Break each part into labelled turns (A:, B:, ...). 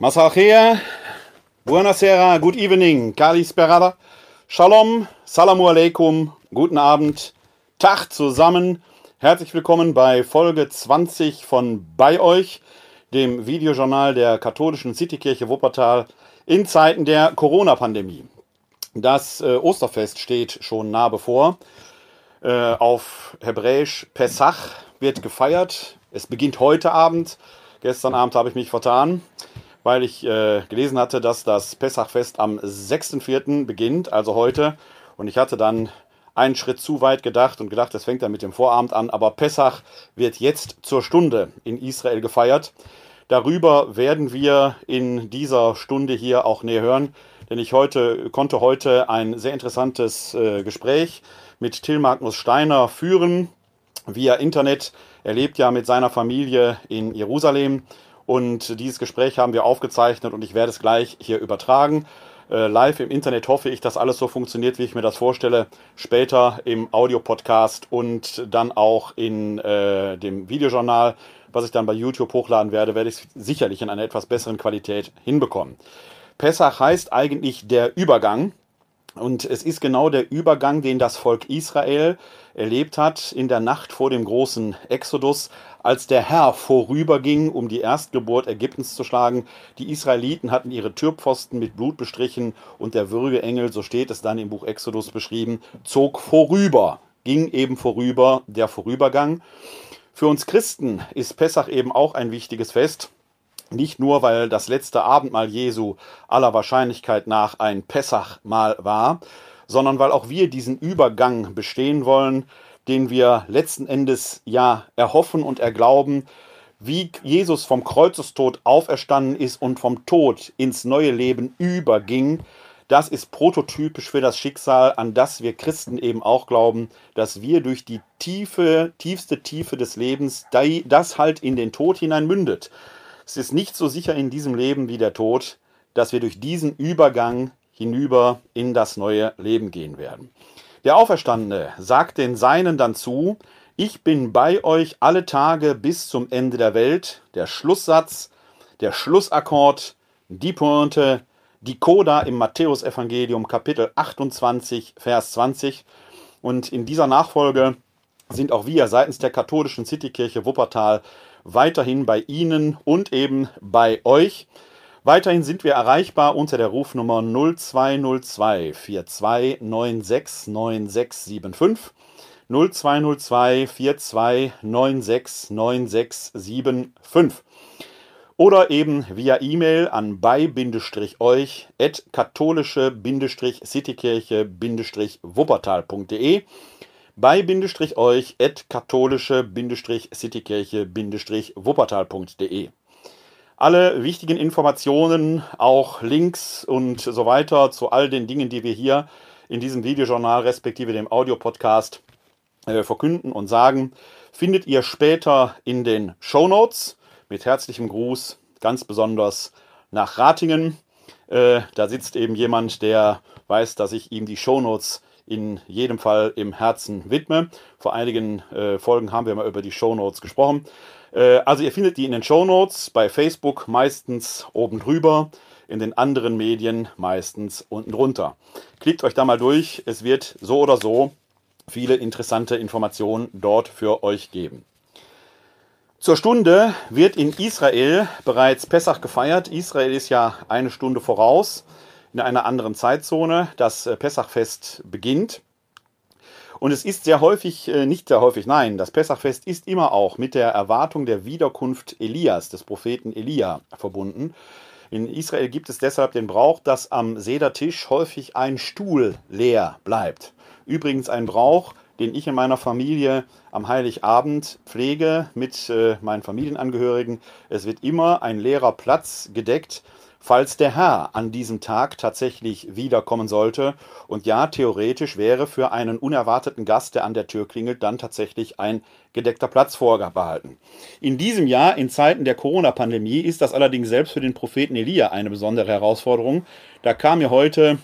A: Masachea, buonasera, good evening, Kali Sperada, Shalom, Salamu alaikum, guten Abend, Tag zusammen. Herzlich willkommen bei Folge 20 von Bei euch, dem Videojournal der katholischen Citykirche Wuppertal in Zeiten der Corona-Pandemie. Das äh, Osterfest steht schon nah bevor. Äh, auf Hebräisch Pesach wird gefeiert. Es beginnt heute Abend. Gestern Abend habe ich mich vertan weil ich äh, gelesen hatte, dass das Pessachfest am 6.4. beginnt, also heute. Und ich hatte dann einen Schritt zu weit gedacht und gedacht, das fängt dann mit dem Vorabend an. Aber Pessach wird jetzt zur Stunde in Israel gefeiert. Darüber werden wir in dieser Stunde hier auch näher hören, denn ich heute, konnte heute ein sehr interessantes äh, Gespräch mit Till Magnus Steiner führen via Internet. Er lebt ja mit seiner Familie in Jerusalem und dieses Gespräch haben wir aufgezeichnet und ich werde es gleich hier übertragen. Äh, live im Internet hoffe ich, dass alles so funktioniert, wie ich mir das vorstelle. Später im Audiopodcast und dann auch in äh, dem Videojournal, was ich dann bei YouTube hochladen werde, werde ich es sicherlich in einer etwas besseren Qualität hinbekommen. Pessach heißt eigentlich der Übergang. Und es ist genau der Übergang, den das Volk Israel erlebt hat in der Nacht vor dem großen Exodus, als der Herr vorüberging, um die Erstgeburt Ägyptens zu schlagen. Die Israeliten hatten ihre Türpfosten mit Blut bestrichen und der Würgeengel, so steht es dann im Buch Exodus beschrieben, zog vorüber, ging eben vorüber, der Vorübergang. Für uns Christen ist Pessach eben auch ein wichtiges Fest. Nicht nur, weil das letzte Abendmahl Jesu aller Wahrscheinlichkeit nach ein Pessachmahl war, sondern weil auch wir diesen Übergang bestehen wollen, den wir letzten Endes ja erhoffen und erglauben, wie Jesus vom Kreuzestod auferstanden ist und vom Tod ins neue Leben überging. Das ist prototypisch für das Schicksal, an das wir Christen eben auch glauben, dass wir durch die tiefe, tiefste Tiefe des Lebens das halt in den Tod hinein mündet. Es ist nicht so sicher in diesem Leben wie der Tod, dass wir durch diesen Übergang hinüber in das neue Leben gehen werden. Der Auferstandene sagt den Seinen dann zu, ich bin bei euch alle Tage bis zum Ende der Welt. Der Schlusssatz, der Schlussakkord, die Pointe, die Coda im Matthäusevangelium Kapitel 28, Vers 20. Und in dieser Nachfolge sind auch wir seitens der katholischen Citykirche Wuppertal weiterhin bei Ihnen und eben bei euch. Weiterhin sind wir erreichbar unter der Rufnummer 0202 4296 9675. 0202 4296 9675 oder eben via E-Mail an bei-euch at katholische-citykirche-wuppertal.de bei-euch at katholische-citykirche-wuppertal.de. Alle wichtigen Informationen, auch Links und so weiter zu all den Dingen, die wir hier in diesem Videojournal respektive dem Audiopodcast äh, verkünden und sagen, findet ihr später in den Show Notes. Mit herzlichem Gruß, ganz besonders nach Ratingen. Äh, da sitzt eben jemand, der weiß, dass ich ihm die Show Notes in jedem Fall im Herzen widme. Vor einigen äh, Folgen haben wir mal über die Show Notes gesprochen. Äh, also ihr findet die in den Show Notes, bei Facebook meistens oben drüber, in den anderen Medien meistens unten drunter. Klickt euch da mal durch, es wird so oder so viele interessante Informationen dort für euch geben. Zur Stunde wird in Israel bereits Pessach gefeiert. Israel ist ja eine Stunde voraus in einer anderen Zeitzone. Das äh, Pessachfest beginnt. Und es ist sehr häufig, äh, nicht sehr häufig, nein, das Pessachfest ist immer auch mit der Erwartung der Wiederkunft Elias, des Propheten Elia, verbunden. In Israel gibt es deshalb den Brauch, dass am Sedertisch häufig ein Stuhl leer bleibt. Übrigens ein Brauch, den ich in meiner Familie am Heiligabend pflege mit äh, meinen Familienangehörigen. Es wird immer ein leerer Platz gedeckt, falls der Herr an diesem Tag tatsächlich wiederkommen sollte. Und ja, theoretisch wäre für einen unerwarteten Gast, der an der Tür klingelt, dann tatsächlich ein gedeckter Platz vorbehalten. In diesem Jahr, in Zeiten der Corona-Pandemie, ist das allerdings selbst für den Propheten Elia eine besondere Herausforderung. Da kam mir heute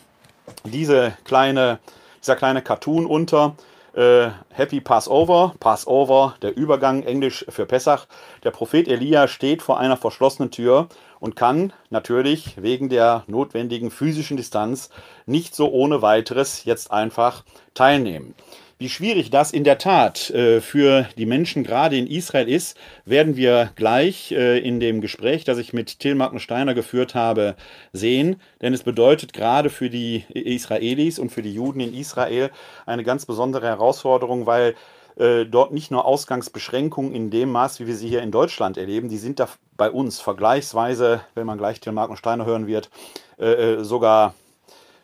A: diese kleine, dieser kleine Cartoon unter. Äh, Happy Passover, Passover, der Übergang, Englisch für Pessach. Der Prophet Elia steht vor einer verschlossenen Tür und kann natürlich wegen der notwendigen physischen Distanz nicht so ohne weiteres jetzt einfach teilnehmen. Wie schwierig das in der Tat äh, für die Menschen gerade in Israel ist, werden wir gleich äh, in dem Gespräch, das ich mit Till Steiner geführt habe, sehen. Denn es bedeutet gerade für die Israelis und für die Juden in Israel eine ganz besondere Herausforderung, weil äh, dort nicht nur Ausgangsbeschränkungen in dem Maß, wie wir sie hier in Deutschland erleben, die sind da bei uns vergleichsweise, wenn man gleich Till Steiner hören wird, äh, äh, sogar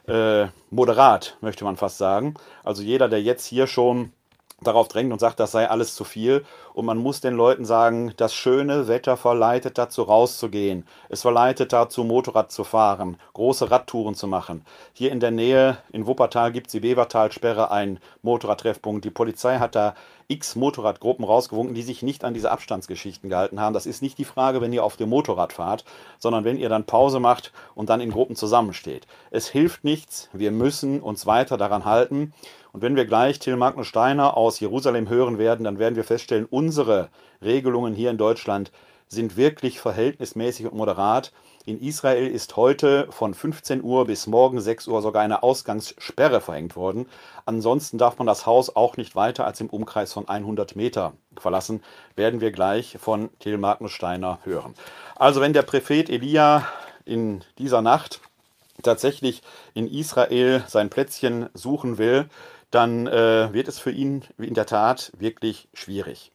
A: äh, moderat, möchte man fast sagen. Also jeder, der jetzt hier schon darauf drängt und sagt, das sei alles zu viel. Und man muss den Leuten sagen, das schöne Wetter verleitet dazu rauszugehen. Es verleitet dazu, Motorrad zu fahren, große Radtouren zu machen. Hier in der Nähe, in Wuppertal, gibt es die Bevertalsperre, ein Motorradtreffpunkt. Die Polizei hat da x Motorradgruppen rausgewunken, die sich nicht an diese Abstandsgeschichten gehalten haben. Das ist nicht die Frage, wenn ihr auf dem Motorrad fahrt, sondern wenn ihr dann Pause macht und dann in Gruppen zusammensteht. Es hilft nichts, wir müssen uns weiter daran halten. Und wenn wir gleich Till Magnus Steiner aus Jerusalem hören werden, dann werden wir feststellen, unsere Regelungen hier in Deutschland sind wirklich verhältnismäßig und moderat. In Israel ist heute von 15 Uhr bis morgen 6 Uhr sogar eine Ausgangssperre verhängt worden. Ansonsten darf man das Haus auch nicht weiter als im Umkreis von 100 Meter verlassen, werden wir gleich von Till Magnus Steiner hören. Also wenn der Prophet Elia in dieser Nacht tatsächlich in Israel sein Plätzchen suchen will, dann äh, wird es für ihn in der Tat wirklich schwierig.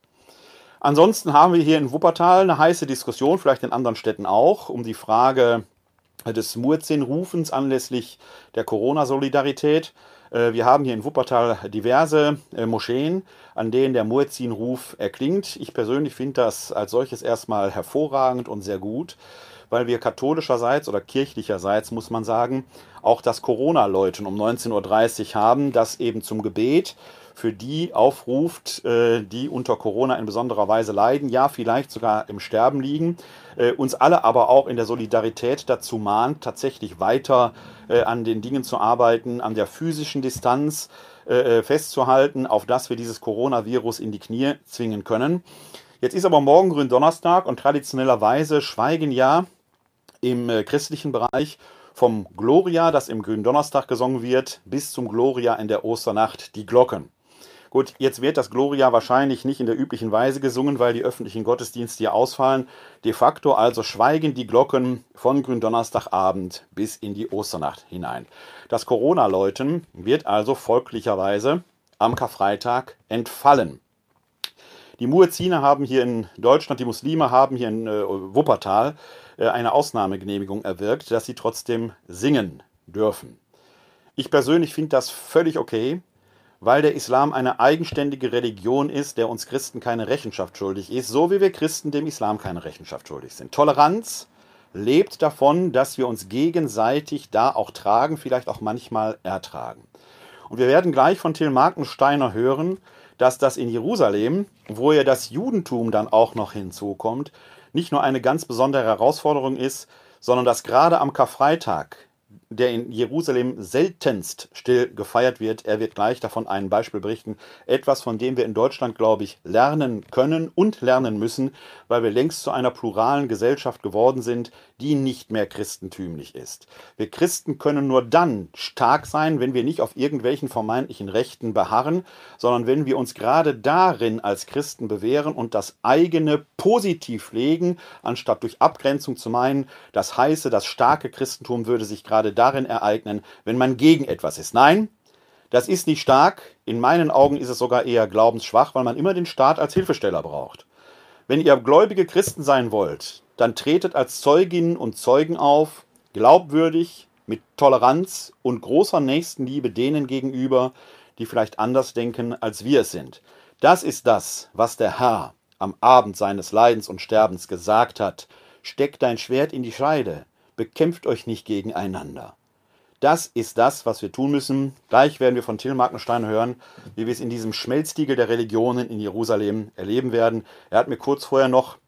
A: Ansonsten haben wir hier in Wuppertal eine heiße Diskussion, vielleicht in anderen Städten auch, um die Frage des Muezzin-Rufens anlässlich der Corona-Solidarität. Äh, wir haben hier in Wuppertal diverse äh, Moscheen, an denen der Muezzin-Ruf erklingt. Ich persönlich finde das als solches erstmal hervorragend und sehr gut weil wir katholischerseits oder kirchlicherseits, muss man sagen, auch das Corona-Läuten um 19.30 Uhr haben, das eben zum Gebet für die aufruft, äh, die unter Corona in besonderer Weise leiden, ja vielleicht sogar im Sterben liegen, äh, uns alle aber auch in der Solidarität dazu mahnt, tatsächlich weiter äh, an den Dingen zu arbeiten, an der physischen Distanz festzuhalten, auf dass wir dieses Coronavirus in die Knie zwingen können. Jetzt ist aber morgen Gründonnerstag und traditionellerweise schweigen ja im christlichen Bereich vom Gloria, das im Gründonnerstag gesungen wird, bis zum Gloria in der Osternacht die Glocken. Gut, jetzt wird das Gloria wahrscheinlich nicht in der üblichen Weise gesungen, weil die öffentlichen Gottesdienste hier ausfallen. De facto also schweigen die Glocken von Gründonnerstagabend bis in die Osternacht hinein. Das Corona-Läuten wird also folglicherweise am Karfreitag entfallen. Die Muezziner haben hier in Deutschland, die Muslime haben hier in äh, Wuppertal äh, eine Ausnahmegenehmigung erwirkt, dass sie trotzdem singen dürfen. Ich persönlich finde das völlig okay, weil der Islam eine eigenständige Religion ist, der uns Christen keine Rechenschaft schuldig ist, so wie wir Christen dem Islam keine Rechenschaft schuldig sind. Toleranz lebt davon, dass wir uns gegenseitig da auch tragen, vielleicht auch manchmal ertragen. Und wir werden gleich von Till Markensteiner hören, dass das in Jerusalem, wo ja das Judentum dann auch noch hinzukommt, nicht nur eine ganz besondere Herausforderung ist, sondern dass gerade am Karfreitag der in Jerusalem seltenst still gefeiert wird. Er wird gleich davon ein Beispiel berichten. Etwas, von dem wir in Deutschland, glaube ich, lernen können und lernen müssen, weil wir längst zu einer pluralen Gesellschaft geworden sind, die nicht mehr christentümlich ist. Wir Christen können nur dann stark sein, wenn wir nicht auf irgendwelchen vermeintlichen Rechten beharren, sondern wenn wir uns gerade darin als Christen bewähren und das eigene positiv legen, anstatt durch Abgrenzung zu meinen, das heiße, das starke Christentum würde sich gerade darin ereignen, wenn man gegen etwas ist. Nein, das ist nicht stark. In meinen Augen ist es sogar eher glaubensschwach, weil man immer den Staat als Hilfesteller braucht. Wenn ihr gläubige Christen sein wollt, dann tretet als Zeuginnen und Zeugen auf, glaubwürdig, mit Toleranz und großer Nächstenliebe denen gegenüber, die vielleicht anders denken, als wir es sind. Das ist das, was der Herr am Abend seines Leidens und Sterbens gesagt hat. Steck dein Schwert in die Scheide, bekämpft euch nicht gegeneinander. Das ist das, was wir tun müssen. Gleich werden wir von Till Markenstein hören, wie wir es in diesem Schmelztiegel der Religionen in Jerusalem erleben werden. Er hat mir kurz vorher noch,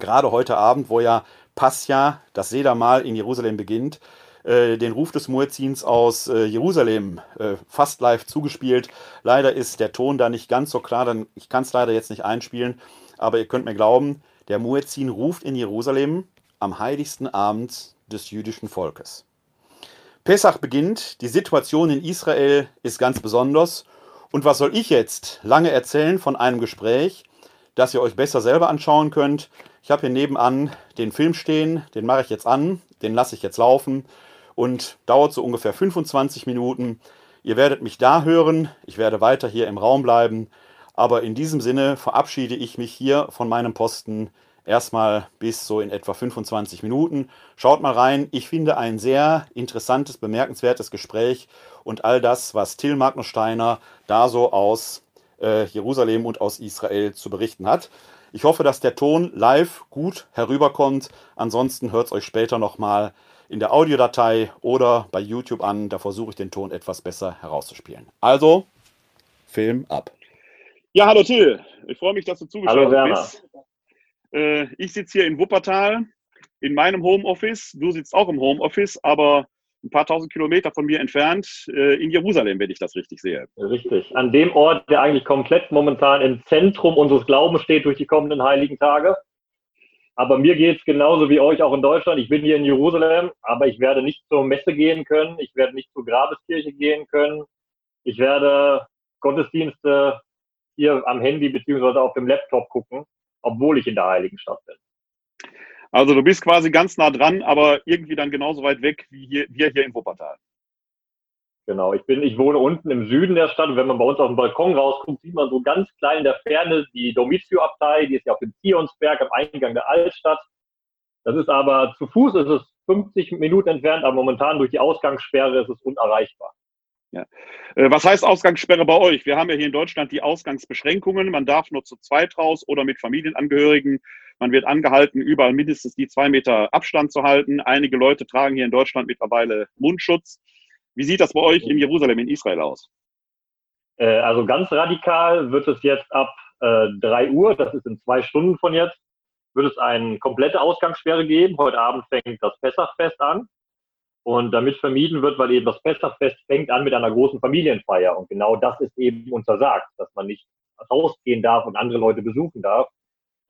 A: gerade heute Abend, wo ja Pascha, das Sedermal in Jerusalem beginnt, äh, den Ruf des Muezzins aus äh, Jerusalem äh, fast live zugespielt. Leider ist der Ton da nicht ganz so klar, dann, ich kann es leider jetzt nicht einspielen, aber ihr könnt mir glauben, der Muezzin ruft in Jerusalem am heiligsten Abend des jüdischen Volkes. Pessach beginnt, die Situation in Israel ist ganz besonders. Und was soll ich jetzt lange erzählen von einem Gespräch, das ihr euch besser selber anschauen könnt? Ich habe hier nebenan den Film stehen, den mache ich jetzt an, den lasse ich jetzt laufen und dauert so ungefähr 25 Minuten. Ihr werdet mich da hören, ich werde weiter hier im Raum bleiben, aber in diesem Sinne verabschiede ich mich hier von meinem Posten erstmal bis so in etwa 25 Minuten. Schaut mal rein. Ich finde ein sehr interessantes, bemerkenswertes Gespräch und all das, was Till Magnus Steiner da so aus äh, Jerusalem und aus Israel zu berichten hat. Ich hoffe, dass der Ton live gut herüberkommt. Ansonsten hört es euch später nochmal in der Audiodatei oder bei YouTube an. Da versuche ich den Ton etwas besser herauszuspielen. Also, Film ab. Ja, hallo Till. Ich freue mich, dass du zugeschaut hallo, bist. Äh, ich sitze hier in Wuppertal in meinem Homeoffice. Du sitzt auch im Homeoffice, aber ein paar tausend Kilometer von mir entfernt äh, in Jerusalem, wenn ich das richtig sehe.
B: Richtig. An dem Ort, der eigentlich komplett momentan im Zentrum unseres Glaubens steht durch die kommenden heiligen Tage. Aber mir geht es genauso wie euch auch in Deutschland. Ich bin hier in Jerusalem, aber ich werde nicht zur Messe gehen können. Ich werde nicht zur Grabeskirche gehen können. Ich werde Gottesdienste hier am Handy beziehungsweise auf dem Laptop gucken obwohl ich in der Heiligen Stadt bin.
A: Also du bist quasi ganz nah dran, aber irgendwie dann genauso weit weg wie hier, wir hier in Wuppertal.
B: Genau, ich bin, ich wohne unten im Süden der Stadt und wenn man bei uns auf dem Balkon rausguckt, sieht man so ganz klein in der Ferne die Domizio-Abtei, die ist ja auf dem Zionsberg am Eingang der Altstadt. Das ist aber zu Fuß ist es 50 Minuten entfernt, aber momentan durch die Ausgangssperre ist es unerreichbar.
A: Ja. Äh, was heißt Ausgangssperre bei euch? Wir haben ja hier in Deutschland die Ausgangsbeschränkungen. Man darf nur zu zweit raus oder mit Familienangehörigen. Man wird angehalten, überall mindestens die zwei Meter Abstand zu halten. Einige Leute tragen hier in Deutschland mittlerweile Mundschutz. Wie sieht das bei euch in Jerusalem, in Israel aus?
B: Äh, also ganz radikal wird es jetzt ab äh, 3 Uhr, das ist in zwei Stunden von jetzt, wird es eine komplette Ausgangssperre geben. Heute Abend fängt das Pessachfest an. Und damit vermieden wird, weil eben das Pessachfest fängt an mit einer großen Familienfeier. Und genau das ist eben untersagt, dass man nicht rausgehen darf und andere Leute besuchen darf.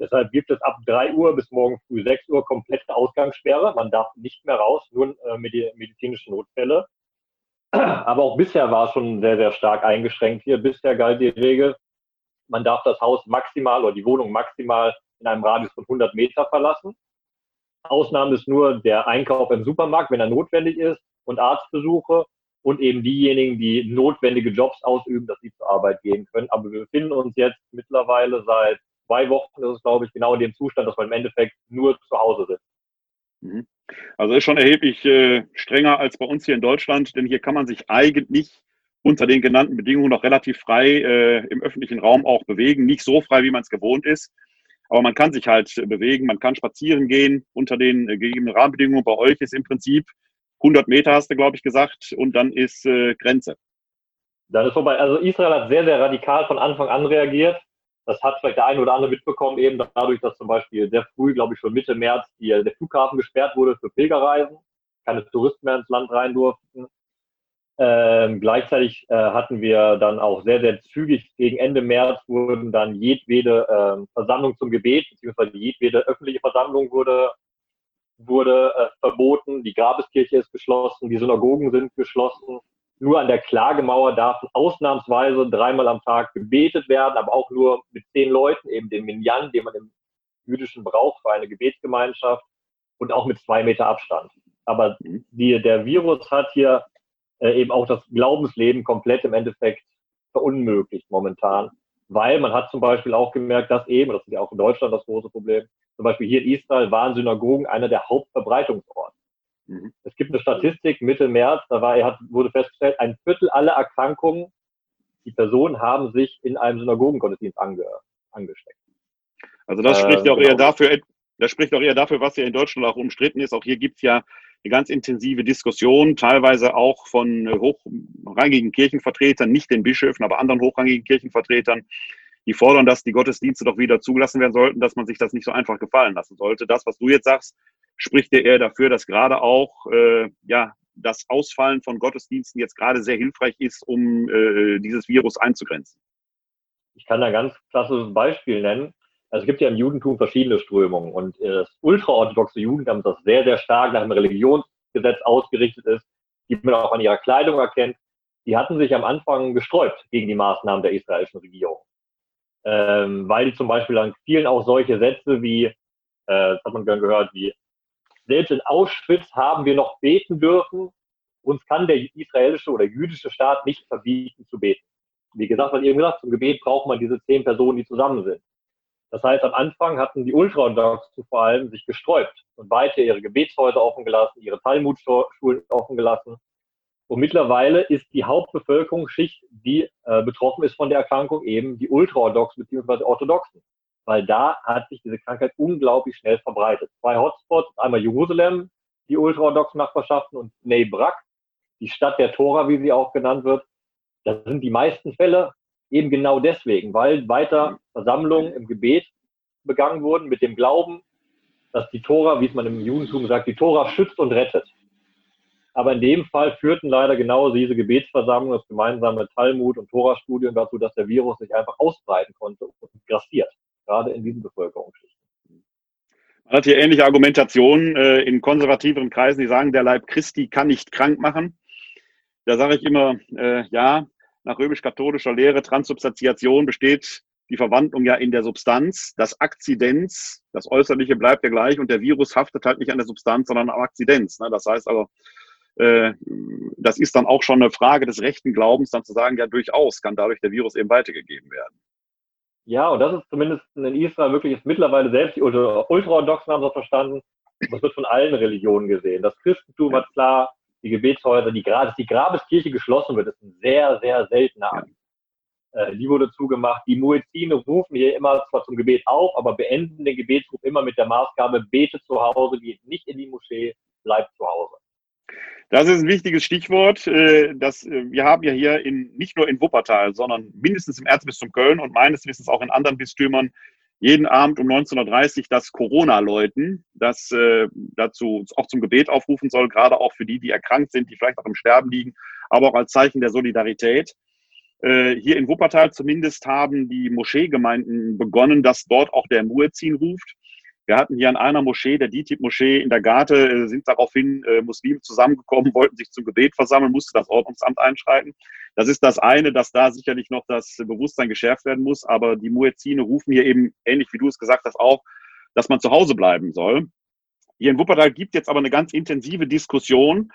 B: Deshalb gibt es ab 3 Uhr bis morgen früh 6 Uhr komplette Ausgangssperre. Man darf nicht mehr raus, nur äh, medizinische Notfälle. Aber auch bisher war es schon sehr, sehr stark eingeschränkt hier. Bisher galt die Regel, man darf das Haus maximal oder die Wohnung maximal in einem Radius von 100 Meter verlassen. Ausnahme ist nur der Einkauf im Supermarkt, wenn er notwendig ist und Arztbesuche und eben diejenigen, die notwendige Jobs ausüben, dass sie zur Arbeit gehen können. Aber wir befinden uns jetzt mittlerweile seit zwei Wochen, das ist glaube ich genau in dem Zustand, dass wir im Endeffekt nur zu Hause sind.
A: Mhm. Also ist schon erheblich äh, strenger als bei uns hier in Deutschland, denn hier kann man sich eigentlich unter den genannten Bedingungen noch relativ frei äh, im öffentlichen Raum auch bewegen. Nicht so frei, wie man es gewohnt ist. Aber man kann sich halt bewegen, man kann spazieren gehen unter den äh, gegebenen Rahmenbedingungen. Bei euch ist im Prinzip 100 Meter, hast du, glaube ich, gesagt, und dann ist äh, Grenze.
B: Dann ist vorbei. Also Israel hat sehr, sehr radikal von Anfang an reagiert. Das hat vielleicht der eine oder andere mitbekommen, eben dadurch, dass zum Beispiel sehr früh, glaube ich, schon Mitte März die, der Flughafen gesperrt wurde für Pilgerreisen, keine Touristen mehr ins Land rein durften. Ähm, gleichzeitig äh, hatten wir dann auch sehr, sehr zügig gegen Ende März wurden dann jedwede äh, Versammlung zum Gebet, beziehungsweise jedwede öffentliche Versammlung wurde, wurde äh, verboten. Die Grabeskirche ist geschlossen, die Synagogen sind geschlossen. Nur an der Klagemauer darf ausnahmsweise dreimal am Tag gebetet werden, aber auch nur mit zehn Leuten, eben dem Minyan, den man im jüdischen braucht für eine Gebetsgemeinschaft und auch mit zwei Meter Abstand. Aber mhm. die, der Virus hat hier äh, eben auch das Glaubensleben komplett im Endeffekt verunmöglicht momentan. Weil man hat zum Beispiel auch gemerkt, dass eben, das ist ja auch in Deutschland das große Problem, zum Beispiel hier in Israel waren Synagogen einer der Hauptverbreitungsorte. Mhm. Es gibt eine Statistik Mitte März, da war, hat, wurde festgestellt, ein Viertel aller Erkrankungen, die Personen haben sich in einem Synagogengottesdienst ange, angesteckt.
A: Also das spricht äh, auch genau. eher dafür, das spricht auch eher dafür, was ja in Deutschland auch umstritten ist. Auch hier gibt es ja eine ganz intensive Diskussion, teilweise auch von äh, hochrangigen Kirchenvertretern, nicht den Bischöfen, aber anderen hochrangigen Kirchenvertretern, die fordern, dass die Gottesdienste doch wieder zugelassen werden sollten, dass man sich das nicht so einfach gefallen lassen sollte. Das, was du jetzt sagst, spricht ja eher dafür, dass gerade auch äh, ja, das Ausfallen von Gottesdiensten jetzt gerade sehr hilfreich ist, um äh, dieses Virus einzugrenzen.
B: Ich kann da ganz klassisches Beispiel nennen. Also es gibt ja im Judentum verschiedene Strömungen und äh, das ultraorthodoxe Judentum, das sehr, sehr stark nach dem Religionsgesetz ausgerichtet ist, die man auch an ihrer Kleidung erkennt, die hatten sich am Anfang gesträubt gegen die Maßnahmen der israelischen Regierung. Ähm, weil die zum Beispiel an vielen auch solche Sätze wie, äh, das hat man gern gehört, wie, selbst in Auschwitz haben wir noch beten dürfen, uns kann der israelische oder jüdische Staat nicht verbieten zu beten. Wie gesagt, was eben gesagt, zum Gebet braucht man diese zehn Personen, die zusammen sind. Das heißt, am Anfang hatten die Ultraorthodoxen vor allem sich gesträubt und weiter ihre Gebetshäuser offen gelassen, ihre Talmudschulen offen gelassen. Und mittlerweile ist die Hauptbevölkerungsschicht, die äh, betroffen ist von der Erkrankung, eben die Ultraorthodoxen bzw. Orthodoxen. Weil da hat sich diese Krankheit unglaublich schnell verbreitet. Zwei Hotspots, einmal Jerusalem, die ultraorthodoxen Nachbarschaften und Bnei Brak, die Stadt der Tora, wie sie auch genannt wird. Das sind die meisten Fälle eben genau deswegen, weil weiter Versammlungen im Gebet begangen wurden mit dem Glauben, dass die Tora, wie es man im Judentum sagt, die Tora schützt und rettet. Aber in dem Fall führten leider genau diese Gebetsversammlungen, das gemeinsame Talmud- und Tora-Studium dazu, dass der Virus sich einfach ausbreiten konnte und grassiert, gerade in diesen Bevölkerungsschichten.
A: Man hat hier ähnliche Argumentationen äh, in konservativeren Kreisen, die sagen, der Leib Christi kann nicht krank machen. Da sage ich immer, äh, ja, nach römisch-katholischer Lehre Transubstantiation besteht die Verwandlung ja in der Substanz. Das Akzidenz, das Äußerliche bleibt ja gleich und der Virus haftet halt nicht an der Substanz, sondern am Akzidenz. Ne? Das heißt äh, das ist dann auch schon eine Frage des rechten Glaubens, dann zu sagen, ja durchaus kann dadurch der Virus eben weitergegeben werden.
B: Ja, und das ist zumindest in Israel wirklich ist mittlerweile selbst die Ultraorthodoxen haben das verstanden. Das wird von allen Religionen gesehen. Das Christentum hat klar die Gebetshäuser, die, dass die Grabeskirche geschlossen wird, ist ein sehr, sehr seltener Akt. Ja. Äh, die wurde zugemacht. Die Muezzine rufen hier immer zwar zum Gebet auf, aber beenden den Gebetsruf immer mit der Maßgabe, bete zu Hause, geht nicht in die Moschee, bleibt zu Hause.
A: Das ist ein wichtiges Stichwort. Äh, das, äh, wir haben ja hier in, nicht nur in Wuppertal, sondern mindestens im Erzbistum Köln und meines Wissens auch in anderen Bistümern jeden Abend um 19.30 Uhr das Corona-Läuten, das äh, dazu auch zum Gebet aufrufen soll, gerade auch für die, die erkrankt sind, die vielleicht auch im Sterben liegen, aber auch als Zeichen der Solidarität. Äh, hier in Wuppertal zumindest haben die Moscheegemeinden begonnen, dass dort auch der Muezzin ruft. Wir hatten hier an einer Moschee, der DITIB-Moschee in der Garte, äh, sind daraufhin äh, Muslime zusammengekommen, wollten sich zum Gebet versammeln, musste das Ordnungsamt einschreiten. Das ist das eine, dass da sicherlich noch das Bewusstsein geschärft werden muss. Aber die Muezzine rufen hier eben, ähnlich wie du es gesagt hast, auch, dass man zu Hause bleiben soll. Hier in Wuppertal gibt es jetzt aber eine ganz intensive Diskussion.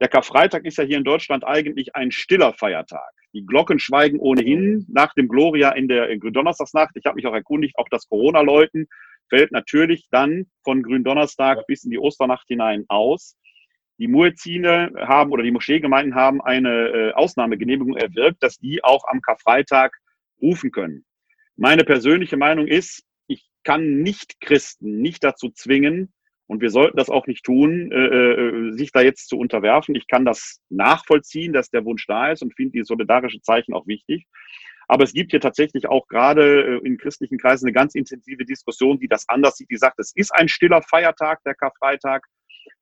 A: Der Karfreitag ist ja hier in Deutschland eigentlich ein stiller Feiertag. Die Glocken schweigen ohnehin nach dem Gloria in der Donnerstagsnacht. Ich habe mich auch erkundigt, auch das Corona-Läuten fällt natürlich dann von Gründonnerstag bis in die Osternacht hinein aus. Die Muezzine haben oder die Moscheegemeinden haben eine äh, Ausnahmegenehmigung erwirkt, dass die auch am Karfreitag rufen können. Meine persönliche Meinung ist, ich kann nicht Christen nicht dazu zwingen, und wir sollten das auch nicht tun, äh, äh, sich da jetzt zu unterwerfen. Ich kann das nachvollziehen, dass der Wunsch da ist und finde die solidarische Zeichen auch wichtig. Aber es gibt hier tatsächlich auch gerade äh, in christlichen Kreisen eine ganz intensive Diskussion, die das anders sieht. Die sagt, es ist ein stiller Feiertag, der Karfreitag.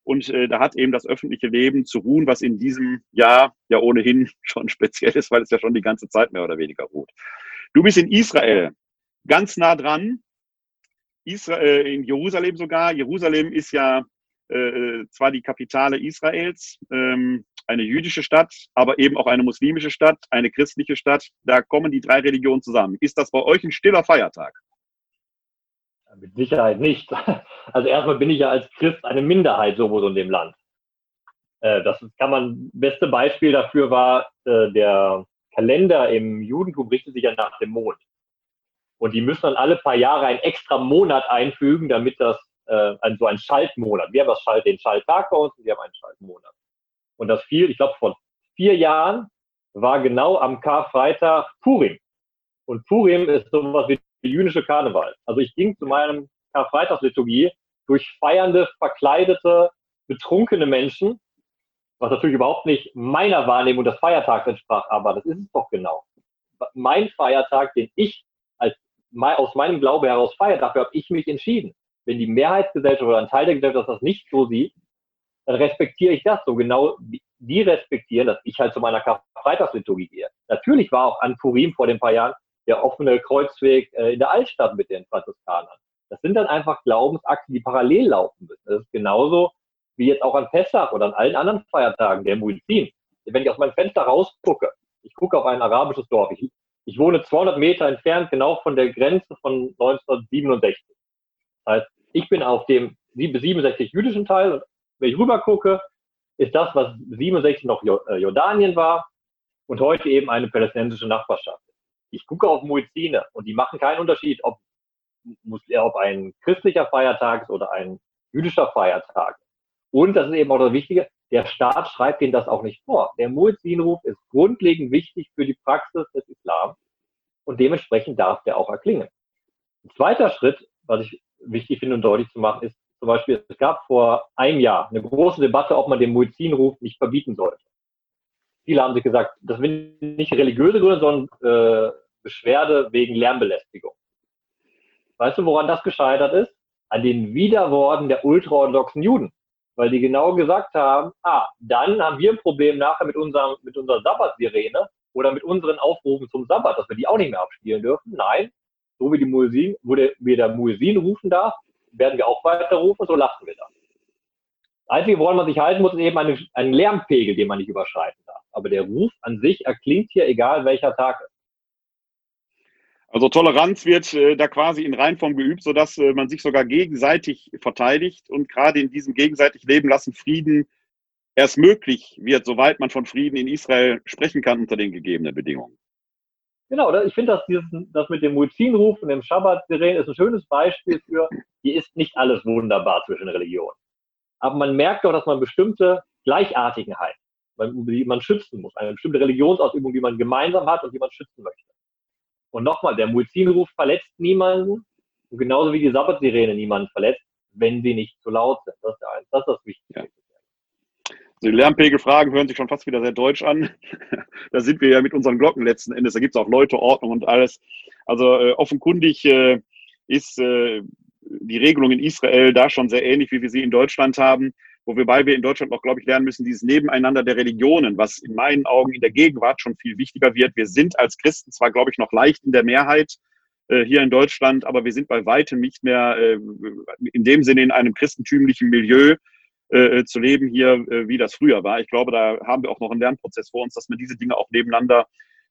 A: Und äh, da hat eben das öffentliche Leben zu ruhen, was in diesem Jahr ja ohnehin schon speziell ist, weil es ja schon die ganze Zeit mehr oder weniger ruht. Du bist in Israel ganz nah dran, Israel, äh, in Jerusalem sogar. Jerusalem ist ja äh, zwar die Kapitale Israels, ähm, eine jüdische Stadt, aber eben auch eine muslimische Stadt, eine christliche Stadt. Da kommen die drei Religionen zusammen. Ist das bei euch ein stiller Feiertag?
B: Mit Sicherheit nicht. Also erstmal bin ich ja als Christ eine Minderheit sowieso in dem Land. Äh, das kann man, beste Beispiel dafür war, äh, der Kalender im Judentum richtet sich ja nach dem Mond. Und die müssen dann alle paar Jahre einen extra Monat einfügen, damit das äh, so ein Schaltmonat. Wir haben Schalt, den Schalttag bei uns und wir haben einen Schaltmonat. Und das fiel, ich glaube, vor vier Jahren war genau am Karfreitag Purim. Und Purim ist sowas wie der jüdische Karneval. Also ich ging zu meinem Karfreitagsliturgie durch feiernde, verkleidete, betrunkene Menschen, was natürlich überhaupt nicht meiner Wahrnehmung des Feiertags entsprach, aber das ist es doch genau. Mein Feiertag, den ich als aus meinem Glaube heraus feiere, dafür habe ich mich entschieden. Wenn die Mehrheitsgesellschaft oder ein Teil der Gesellschaft das nicht so sieht, dann respektiere ich das so genau. Die respektieren, dass ich halt zu meiner Karfreitagsliturgie gehe. Natürlich war auch an Purim vor den paar Jahren der offene Kreuzweg äh, in der Altstadt mit den Franziskanern. Das sind dann einfach Glaubensakte, die parallel laufen müssen. Das ist genauso wie jetzt auch an Pessach oder an allen anderen Feiertagen der Muizin. Wenn ich aus meinem Fenster rausgucke, ich gucke auf ein arabisches Dorf, ich, ich wohne 200 Meter entfernt genau von der Grenze von 1967. Das heißt, ich bin auf dem 67 jüdischen Teil und wenn ich rüber gucke, ist das, was 67 noch äh, Jordanien war und heute eben eine palästinensische Nachbarschaft. Ich gucke auf Muizine und die machen keinen Unterschied, ob, ob ein christlicher Feiertag ist oder ein jüdischer Feiertag. Und das ist eben auch das Wichtige, der Staat schreibt ihnen das auch nicht vor. Der Muezzinruf ist grundlegend wichtig für die Praxis des Islam und dementsprechend darf der auch erklingen. Ein zweiter Schritt, was ich wichtig finde und deutlich zu machen, ist zum Beispiel, es gab vor einem Jahr eine große Debatte, ob man den Muezzinruf nicht verbieten sollte. Viele haben sich gesagt, das sind nicht religiöse Gründe, sondern äh, Beschwerde wegen Lärmbelästigung. Weißt du, woran das gescheitert ist? An den Widerworten der ultraorthodoxen Juden. Weil die genau gesagt haben, ah, dann haben wir ein Problem nachher mit, unserem, mit unserer Sabbat-Sirene oder mit unseren Aufrufen zum Sabbat, dass wir die auch nicht mehr abspielen dürfen. Nein, so wie die Muezzin, wo der, wie der Muezzin rufen darf, werden wir auch weiter rufen, so lassen wir das. Das Einzige, woran man sich halten muss, ist eben eine, ein Lärmpegel, den man nicht überschreiten darf. Aber der Ruf an sich erklingt hier, egal welcher Tag ist.
A: Also Toleranz wird äh, da quasi in Reinform geübt, sodass äh, man sich sogar gegenseitig verteidigt und gerade in diesem gegenseitig Leben lassen Frieden erst möglich wird, soweit man von Frieden in Israel sprechen kann unter den gegebenen Bedingungen.
B: Genau, ich finde, dass das mit dem Muizzinruf und dem Schabbat-Sirene ist ein schönes Beispiel für, hier ist nicht alles wunderbar zwischen Religionen. Aber man merkt doch, dass man bestimmte Gleichartigenheit, die man schützen muss, eine bestimmte Religionsausübung, die man gemeinsam hat und die man schützen möchte. Und nochmal, der Muizzinruf verletzt niemanden, und genauso wie die Sabbat-Sirene niemanden verletzt, wenn sie nicht zu laut sind. Das ist, das, das Wichtigste. Ja.
A: Also die Lärmpegelfragen hören sich schon fast wieder sehr deutsch an. da sind wir ja mit unseren Glocken letzten Endes. Da gibt es auch Leute, Ordnung und alles. Also äh, offenkundig äh, ist äh, die Regelung in Israel da schon sehr ähnlich, wie wir sie in Deutschland haben. Wobei wir in Deutschland auch, glaube ich, lernen müssen, dieses Nebeneinander der Religionen, was in meinen Augen in der Gegenwart schon viel wichtiger wird. Wir sind als Christen zwar, glaube ich, noch leicht in der Mehrheit äh, hier in Deutschland, aber wir sind bei weitem nicht mehr äh, in dem Sinne in einem christentümlichen Milieu, äh, äh, zu leben hier, äh, wie das früher war. Ich glaube, da haben wir auch noch einen Lernprozess vor uns, dass man diese Dinge auch nebeneinander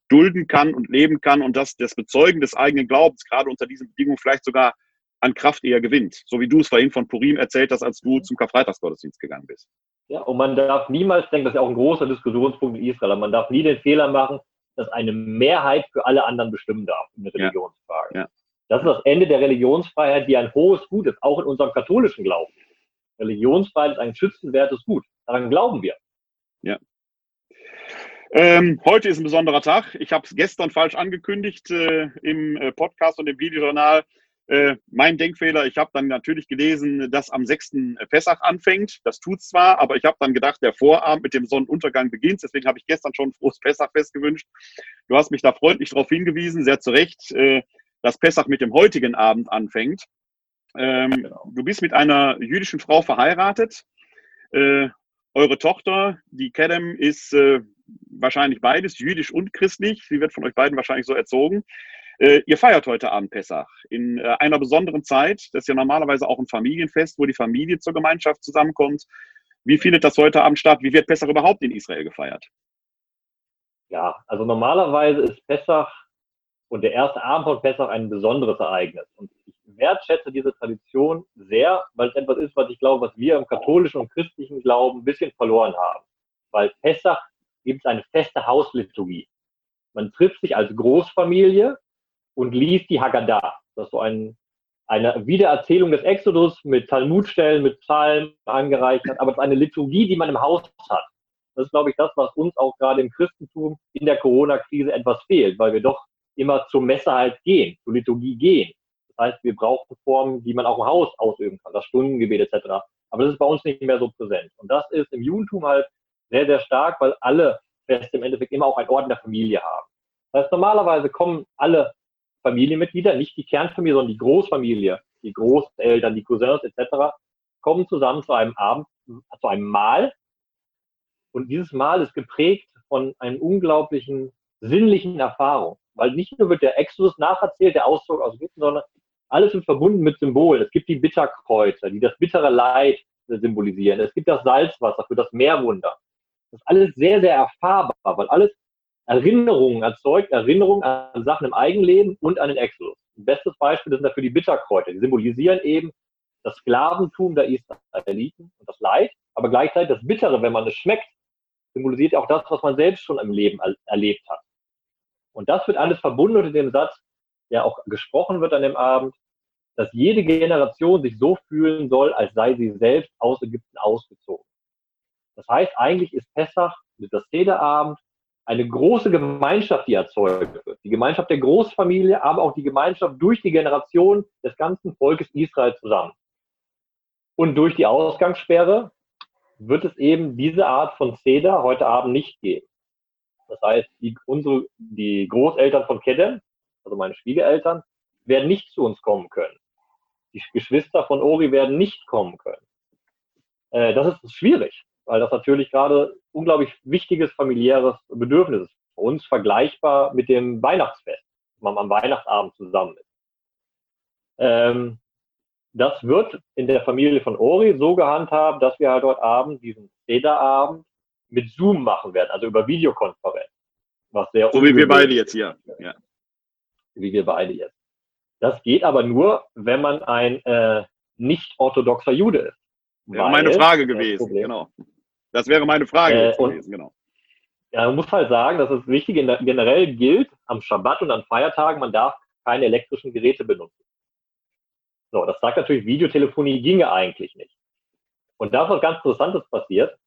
A: dulden kann und leben kann und dass das Bezeugen des eigenen Glaubens gerade unter diesen Bedingungen vielleicht sogar an Kraft eher gewinnt. So wie du es vorhin von Purim erzählt hast, als du zum Karfreitagsgottesdienst gegangen bist.
B: Ja, und man darf niemals denken, das ist ja auch ein großer Diskussionspunkt in Israel, man darf nie den Fehler machen, dass eine Mehrheit für alle anderen bestimmen darf in der Religionsfrage. Ja. Ja. Das ist das Ende der Religionsfreiheit, die ein hohes Gut ist, auch in unserem katholischen Glauben. Religionsfreiheit ist ein schützenwertes Gut. Daran glauben wir.
A: Ja. Ähm, heute ist ein besonderer Tag. Ich habe es gestern falsch angekündigt äh, im äh, Podcast und im Videojournal. Äh, mein Denkfehler, ich habe dann natürlich gelesen, dass am 6. Pessach anfängt. Das tut zwar, aber ich habe dann gedacht, der Vorabend mit dem Sonnenuntergang beginnt. Deswegen habe ich gestern schon ein frohes Pessachfest gewünscht. Du hast mich da freundlich darauf hingewiesen, sehr zu Recht, äh, dass Pessach mit dem heutigen Abend anfängt. Ähm, genau. Du bist mit einer jüdischen Frau verheiratet. Äh, eure Tochter, die Kedem, ist äh, wahrscheinlich beides, jüdisch und christlich. Sie wird von euch beiden wahrscheinlich so erzogen. Äh, ihr feiert heute Abend Pessach in äh, einer besonderen Zeit. Das ist ja normalerweise auch ein Familienfest, wo die Familie zur Gemeinschaft zusammenkommt. Wie findet das heute Abend statt? Wie wird Pessach überhaupt in Israel gefeiert?
B: Ja, also normalerweise ist Pessach und der erste Abend von Pessach ein besonderes Ereignis. Und wertschätze diese Tradition sehr, weil es etwas ist, was ich glaube, was wir im katholischen und christlichen Glauben ein bisschen verloren haben. Weil Pessach gibt es eine feste Hausliturgie. Man trifft sich als Großfamilie und liest die Haggadah. Das ist so ein, eine Wiedererzählung des Exodus mit Talmudstellen, mit Psalmen angereichert, aber es ist eine Liturgie, die man im Haus hat. Das ist, glaube ich, das, was uns auch gerade im Christentum in der Corona-Krise etwas fehlt, weil wir doch immer zur Messe halt gehen, zur Liturgie gehen. Das heißt, wir brauchen Formen, die man auch im Haus ausüben kann, das Stundengebet etc. Aber das ist bei uns nicht mehr so präsent. Und das ist im Judentum halt sehr, sehr stark, weil alle Feste im Endeffekt immer auch einen Orden der Familie haben. Das heißt, normalerweise kommen alle Familienmitglieder, nicht die Kernfamilie, sondern die Großfamilie, die Großeltern, die Cousins etc., kommen zusammen zu einem Abend, zu einem Mahl. Und dieses Mahl ist geprägt von einer unglaublichen sinnlichen Erfahrung. weil nicht nur wird der Exodus nacherzählt, der Auszug aus Ägypten, sondern alles ist verbunden mit Symbolen. Es gibt die Bitterkreuzer, die das bittere Leid symbolisieren. Es gibt das Salzwasser für das Meerwunder. Das ist alles sehr, sehr erfahrbar, weil alles Erinnerungen erzeugt, Erinnerungen an Sachen im Eigenleben und an den Exodus. Ein bestes Beispiel sind dafür die Bitterkräuter. Die symbolisieren eben das Sklaventum der Israeliten und das Leid, aber gleichzeitig das Bittere, wenn man es schmeckt, symbolisiert auch das, was man selbst schon im Leben erlebt hat. Und das wird alles verbunden unter dem Satz, der auch gesprochen wird an dem Abend, dass jede Generation sich so fühlen soll, als sei sie selbst aus Ägypten ausgezogen. Das heißt, eigentlich ist Pessach mit das Sederabend eine große Gemeinschaft, die erzeugt wird. Die Gemeinschaft der Großfamilie, aber auch die Gemeinschaft durch die Generation des ganzen Volkes Israel zusammen. Und durch die Ausgangssperre wird es eben diese Art von Seder heute Abend nicht geben. Das heißt, die, unsere, die Großeltern von Kedem, also meine Schwiegereltern, werden nicht zu uns kommen können. Die Geschwister von Ori werden nicht kommen können. Äh, das ist schwierig, weil das natürlich gerade unglaublich wichtiges familiäres Bedürfnis ist. Für uns vergleichbar mit dem Weihnachtsfest, wenn man am Weihnachtsabend zusammen ist. Ähm, das wird in der Familie von Ori so gehandhabt, dass wir halt dort Abend, diesen Sederabend, mit Zoom machen werden, also über Videokonferenz.
A: Was sehr so wie wir beide jetzt hier. Ja.
B: Wie wir beide jetzt. Das geht aber nur, wenn man ein äh, nicht orthodoxer Jude ist.
A: Wäre meine Frage gewesen, genau. Das wäre meine Frage äh, gewesen, genau.
B: Ja, man muss halt sagen, dass es wichtig generell gilt, am Schabbat und an Feiertagen, man darf keine elektrischen Geräte benutzen. So, das sagt natürlich, Videotelefonie ginge eigentlich nicht. Und da ist was ganz Interessantes passiert.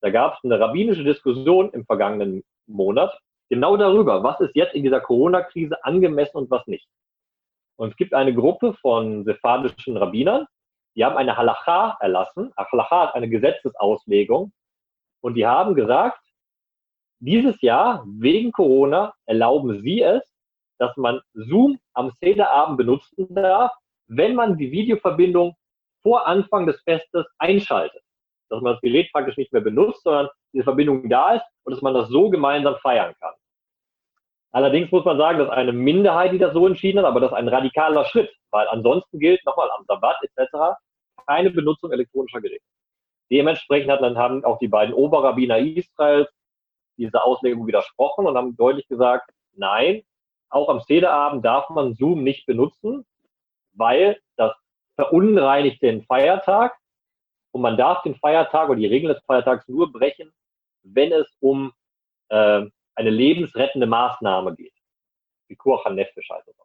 B: Da gab es eine rabbinische Diskussion im vergangenen Monat genau darüber, was ist jetzt in dieser Corona-Krise angemessen und was nicht. Und es gibt eine Gruppe von sephardischen Rabbinern, die haben eine Halacha erlassen. Halacha ist eine Gesetzesauslegung. Und die haben gesagt, dieses Jahr wegen Corona erlauben sie es, dass man Zoom am Sederabend benutzen darf, wenn man die Videoverbindung vor Anfang des Festes einschaltet dass man das Gerät praktisch nicht mehr benutzt, sondern diese Verbindung da ist und dass man das so gemeinsam feiern kann. Allerdings muss man sagen, dass eine Minderheit, die das so entschieden hat, aber das ist ein radikaler Schritt, weil ansonsten gilt nochmal am Sabbat etc. keine Benutzung elektronischer Geräte. Dementsprechend hat, dann haben auch die beiden Oberrabbiner Israels diese Auslegung widersprochen und haben deutlich gesagt, nein, auch am Sederabend darf man Zoom nicht benutzen, weil das verunreinigt den Feiertag und man darf den Feiertag oder die Regeln des Feiertags nur brechen, wenn es um äh, eine lebensrettende Maßnahme geht. Die Nefesh heißt das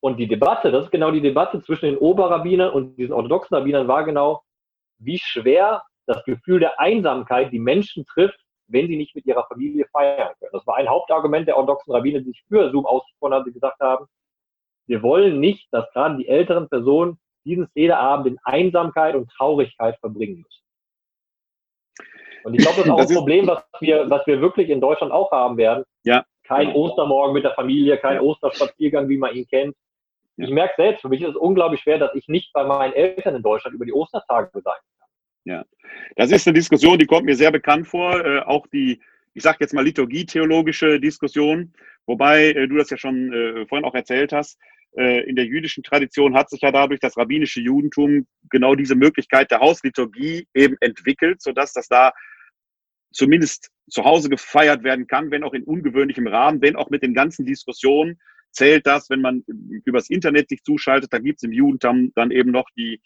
B: Und die Debatte, das ist genau die Debatte zwischen den Oberrabbinern und diesen orthodoxen Rabbinern, war genau, wie schwer das Gefühl der Einsamkeit die Menschen trifft, wenn sie nicht mit ihrer Familie feiern können. Das war ein Hauptargument der orthodoxen Rabbiner, die sich für Zoom ausgesprochen haben, die gesagt haben, wir wollen nicht, dass gerade die älteren Personen diesen Sederabend in Einsamkeit und Traurigkeit verbringen müssen. Und ich glaube, das ist auch das ein Problem, was wir, was wir wirklich in Deutschland auch haben werden.
A: Ja.
B: Kein Ostermorgen mit der Familie, kein Osterspaziergang, wie man ihn kennt. Ich merke selbst, für mich ist es unglaublich schwer, dass ich nicht bei meinen Eltern in Deutschland über die Ostertage sein kann.
A: Ja, das ist eine Diskussion, die kommt mir sehr bekannt vor. Äh, auch die, ich sage jetzt mal liturgietheologische Diskussion, wobei äh, du das ja schon äh, vorhin auch erzählt hast. Äh, in der jüdischen Tradition hat sich ja dadurch das rabbinische Judentum genau diese Möglichkeit der Hausliturgie eben entwickelt, sodass das da zumindest zu Hause gefeiert werden kann, wenn auch in ungewöhnlichem Rahmen, wenn auch mit den ganzen Diskussionen zählt das, wenn man übers Internet sich zuschaltet, da gibt es im Judentum dann eben noch die,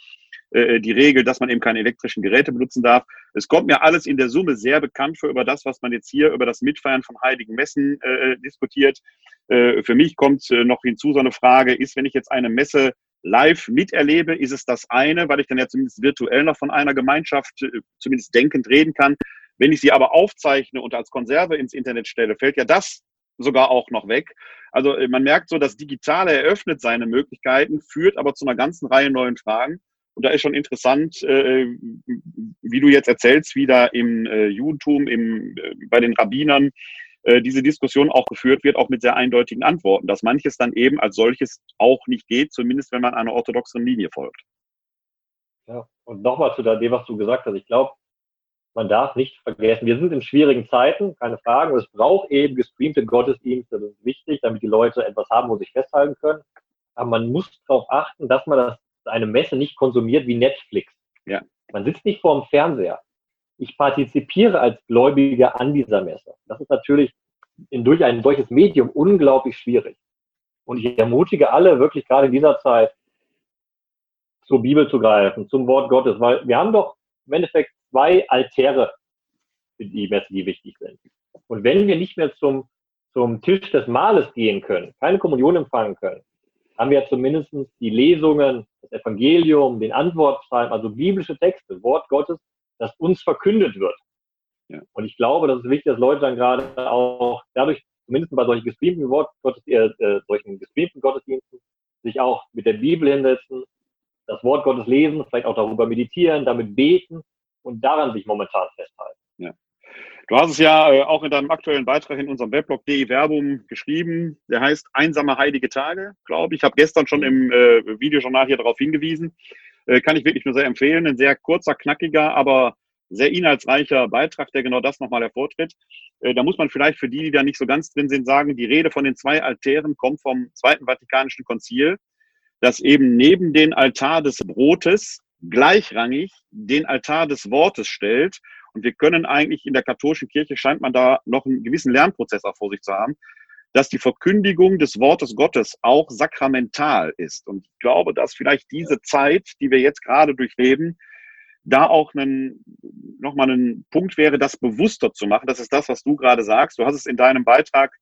A: äh, die Regel, dass man eben keine elektrischen Geräte benutzen darf. Es kommt mir alles in der Summe sehr bekannt vor über das, was man jetzt hier über das Mitfeiern von heiligen Messen äh, diskutiert. Äh, für mich kommt äh, noch hinzu so eine Frage, ist, wenn ich jetzt eine Messe live miterlebe, ist es das eine, weil ich dann ja zumindest virtuell noch von einer Gemeinschaft äh, zumindest denkend reden kann. Wenn ich sie aber aufzeichne und als Konserve ins Internet stelle, fällt ja das sogar auch noch weg. Also man merkt so, das Digitale eröffnet seine Möglichkeiten, führt aber zu einer ganzen Reihe neuen Fragen. Und da ist schon interessant, wie du jetzt erzählst, wie da im Judentum, im, bei den Rabbinern äh, diese Diskussion auch geführt wird, auch mit sehr eindeutigen Antworten, dass manches dann eben als solches auch nicht geht, zumindest wenn man einer orthodoxen Linie folgt.
B: Ja, und nochmal zu dem, was du gesagt hast. Ich glaube, man darf nicht vergessen, wir sind in schwierigen Zeiten, keine Frage. Es braucht eben gestreamte Gottesdienste, das ist wichtig, damit die Leute etwas haben, wo sie sich festhalten können. Aber man muss darauf achten, dass man das, eine Messe nicht konsumiert wie Netflix. Ja. Man sitzt nicht vor dem Fernseher. Ich partizipiere als Gläubiger an dieser Messe. Das ist natürlich in, durch ein solches Medium unglaublich schwierig. Und ich ermutige alle wirklich gerade in dieser Zeit, zur Bibel zu greifen, zum Wort Gottes, weil wir haben doch im Endeffekt zwei Altäre für die Messe, die wichtig sind. Und wenn wir nicht mehr zum, zum Tisch des Mahles gehen können, keine Kommunion empfangen können, haben wir zumindest die Lesungen, das Evangelium, den Antwortschreiben, also biblische Texte, Wort Gottes, das uns verkündet wird. Ja. Und ich glaube, das ist wichtig, dass Leute dann gerade auch dadurch, zumindest bei solchen gestreamten Wort Gottes, äh, äh, solchen gestreamten Gottesdiensten, sich auch mit der Bibel hinsetzen, das Wort Gottes lesen, vielleicht auch darüber meditieren, damit beten und daran sich momentan festhalten.
A: Ja. Du hast es ja äh, auch in deinem aktuellen Beitrag in unserem Weblog DE Werbung geschrieben. Der heißt Einsame heilige Tage, glaube ich. Ich habe gestern schon im äh, Videojournal hier darauf hingewiesen. Äh, kann ich wirklich nur sehr empfehlen. Ein sehr kurzer, knackiger, aber sehr inhaltsreicher Beitrag, der genau das nochmal hervortritt. Äh, da muss man vielleicht für die, die da nicht so ganz drin sind, sagen, die Rede von den zwei Altären kommt vom Zweiten Vatikanischen Konzil, das eben neben den Altar des Brotes gleichrangig den Altar des Wortes stellt. Und wir können eigentlich in der katholischen Kirche scheint man da noch einen gewissen Lernprozess auch vor sich zu haben, dass die Verkündigung des Wortes Gottes auch sakramental ist. Und ich glaube, dass vielleicht diese Zeit, die wir jetzt gerade durchleben, da auch einen, nochmal ein Punkt wäre, das bewusster zu machen. Das ist das, was du gerade sagst. Du hast es in deinem Beitrag,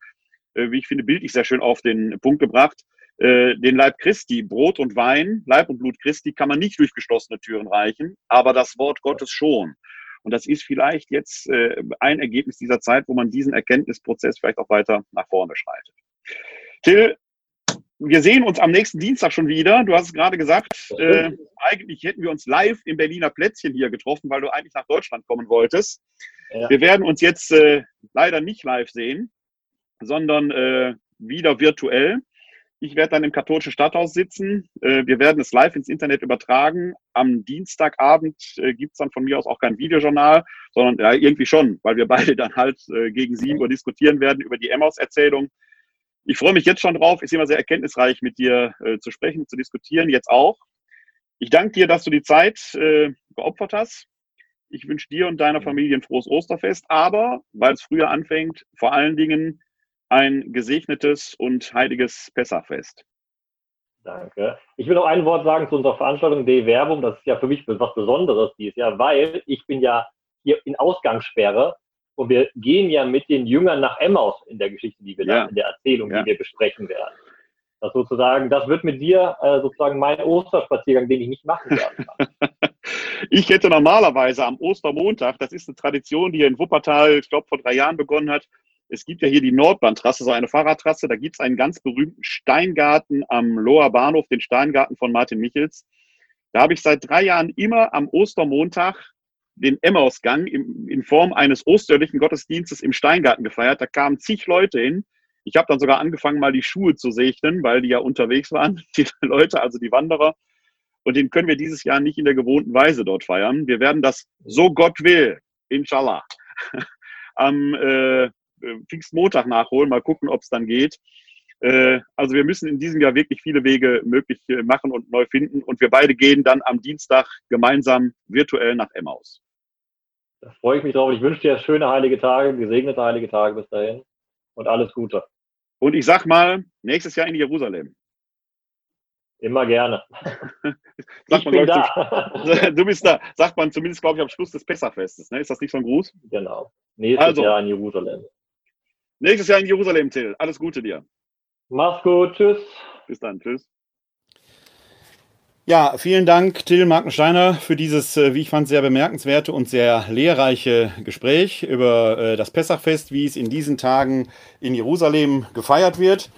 A: äh, wie ich finde, bildlich sehr schön auf den Punkt gebracht. Äh, den Leib Christi, Brot und Wein, Leib und Blut Christi kann man nicht durch geschlossene Türen reichen, aber das Wort Gottes schon. Und das ist vielleicht jetzt äh, ein Ergebnis dieser Zeit, wo man diesen Erkenntnisprozess vielleicht auch weiter nach vorne schreitet. Till, wir sehen uns am nächsten Dienstag schon wieder. Du hast es gerade gesagt, äh, eigentlich hätten wir uns live im Berliner Plätzchen hier getroffen, weil du eigentlich nach Deutschland kommen wolltest. Ja. Wir werden uns jetzt äh, leider nicht live sehen, sondern äh, wieder virtuell. Ich werde dann im katholischen Stadthaus sitzen. Äh, wir werden es live ins Internet übertragen. Am Dienstagabend äh, gibt es dann von mir aus auch kein Videojournal, sondern ja, irgendwie schon, weil wir beide dann halt äh, gegen sieben Uhr diskutieren werden über die Emmaus-Erzählung. Ich freue mich jetzt schon drauf. Ist immer sehr erkenntnisreich, mit dir zu sprechen, zu diskutieren. Jetzt auch. Ich danke dir, dass du die Zeit geopfert hast. Ich wünsche dir und deiner Familie ein frohes Osterfest, aber weil es früher anfängt, vor allen Dingen ein gesegnetes und heiliges Pessachfest.
B: Danke. Ich will noch ein Wort sagen zu unserer Veranstaltung De Werbung. Das ist ja für mich was Besonderes dieses Jahr, weil ich bin ja hier in Ausgangssperre und wir gehen ja mit den Jüngern nach Emmaus in der Geschichte, die wir ja. dann, in der Erzählung, ja. die wir besprechen werden. Das sozusagen, das wird mit dir äh, sozusagen mein Osterspaziergang, den ich nicht machen werde.
A: ich hätte normalerweise am Ostermontag, das ist eine Tradition, die hier in Wuppertal, ich glaube, vor drei Jahren begonnen hat, es gibt ja hier die Nordbahntrasse, so eine Fahrradtrasse. Da gibt es einen ganz berühmten Steingarten am Loher Bahnhof, den Steingarten von Martin Michels. Da habe ich seit drei Jahren immer am Ostermontag den Emmausgang in, Form eines osterlichen Gottesdienstes im Steingarten gefeiert. Da kamen zig Leute hin. Ich habe dann sogar angefangen, mal die Schuhe zu segnen, weil die ja unterwegs waren, die Leute, also die Wanderer. Und den können wir dieses Jahr nicht in der gewohnten Weise dort feiern. Wir werden das, so Gott will, inshallah, am äh, Pfingstmontag nachholen, mal gucken, ob es dann geht. Äh, also wir müssen in diesem Jahr wirklich viele Wege möglich äh, machen und neu finden. Und wir beide gehen dann am Dienstag gemeinsam virtuell nach Emmaus.
B: Da freue ich mich drauf. Ich wünsche dir schöne heilige Tage, gesegnete heilige Tage bis dahin und alles Gute.
A: Und ich sag mal, nächstes Jahr in Jerusalem.
B: Immer gerne.
A: sagt man, bin da. du bist da, sagt man zumindest, glaube ich, am Schluss des Pessachfestes. Ne? Ist das nicht so ein Gruß?
B: Genau. Nächstes also, Jahr in Jerusalem.
A: Nächstes Jahr in Jerusalem, Till. Alles Gute dir.
B: Mach's gut. Tschüss.
A: Bis dann. Tschüss. Ja, vielen Dank, Till Markensteiner, für dieses, äh, wie ich fand, sehr bemerkenswerte und sehr lehrreiche Gespräch über äh, das Pessachfest, wie es in diesen Tagen in Jerusalem gefeiert wird.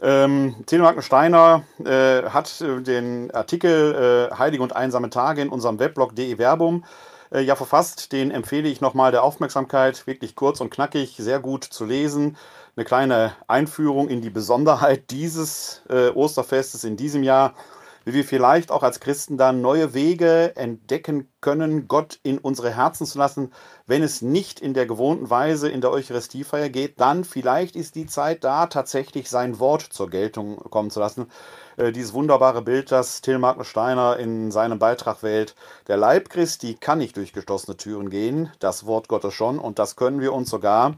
A: Ähm, Till Markensteiner äh, hat äh, den Artikel äh, Heilige und einsame Tage in unserem Weblog DE Verbum äh, ja verfasst. Den empfehle ich nochmal der Aufmerksamkeit. Wirklich kurz und knackig, sehr gut zu lesen. Eine kleine Einführung in die Besonderheit dieses äh, Osterfestes in diesem Jahr. wie wir vielleicht auch als Christen dann neue Wege entdecken können, Gott in unsere Herzen zu lassen, wenn es nicht in der gewohnten Weise in der Eucharistiefeier geht, dann vielleicht ist die Zeit da, tatsächlich sein Wort zur Geltung kommen zu lassen. Äh, dieses wunderbare Bild, das Till Magnus Steiner in seinem Beitrag wählt. Der Leib Christi kann nicht durch geschlossene Türen gehen, das Wort Gottes schon, und das können wir uns sogar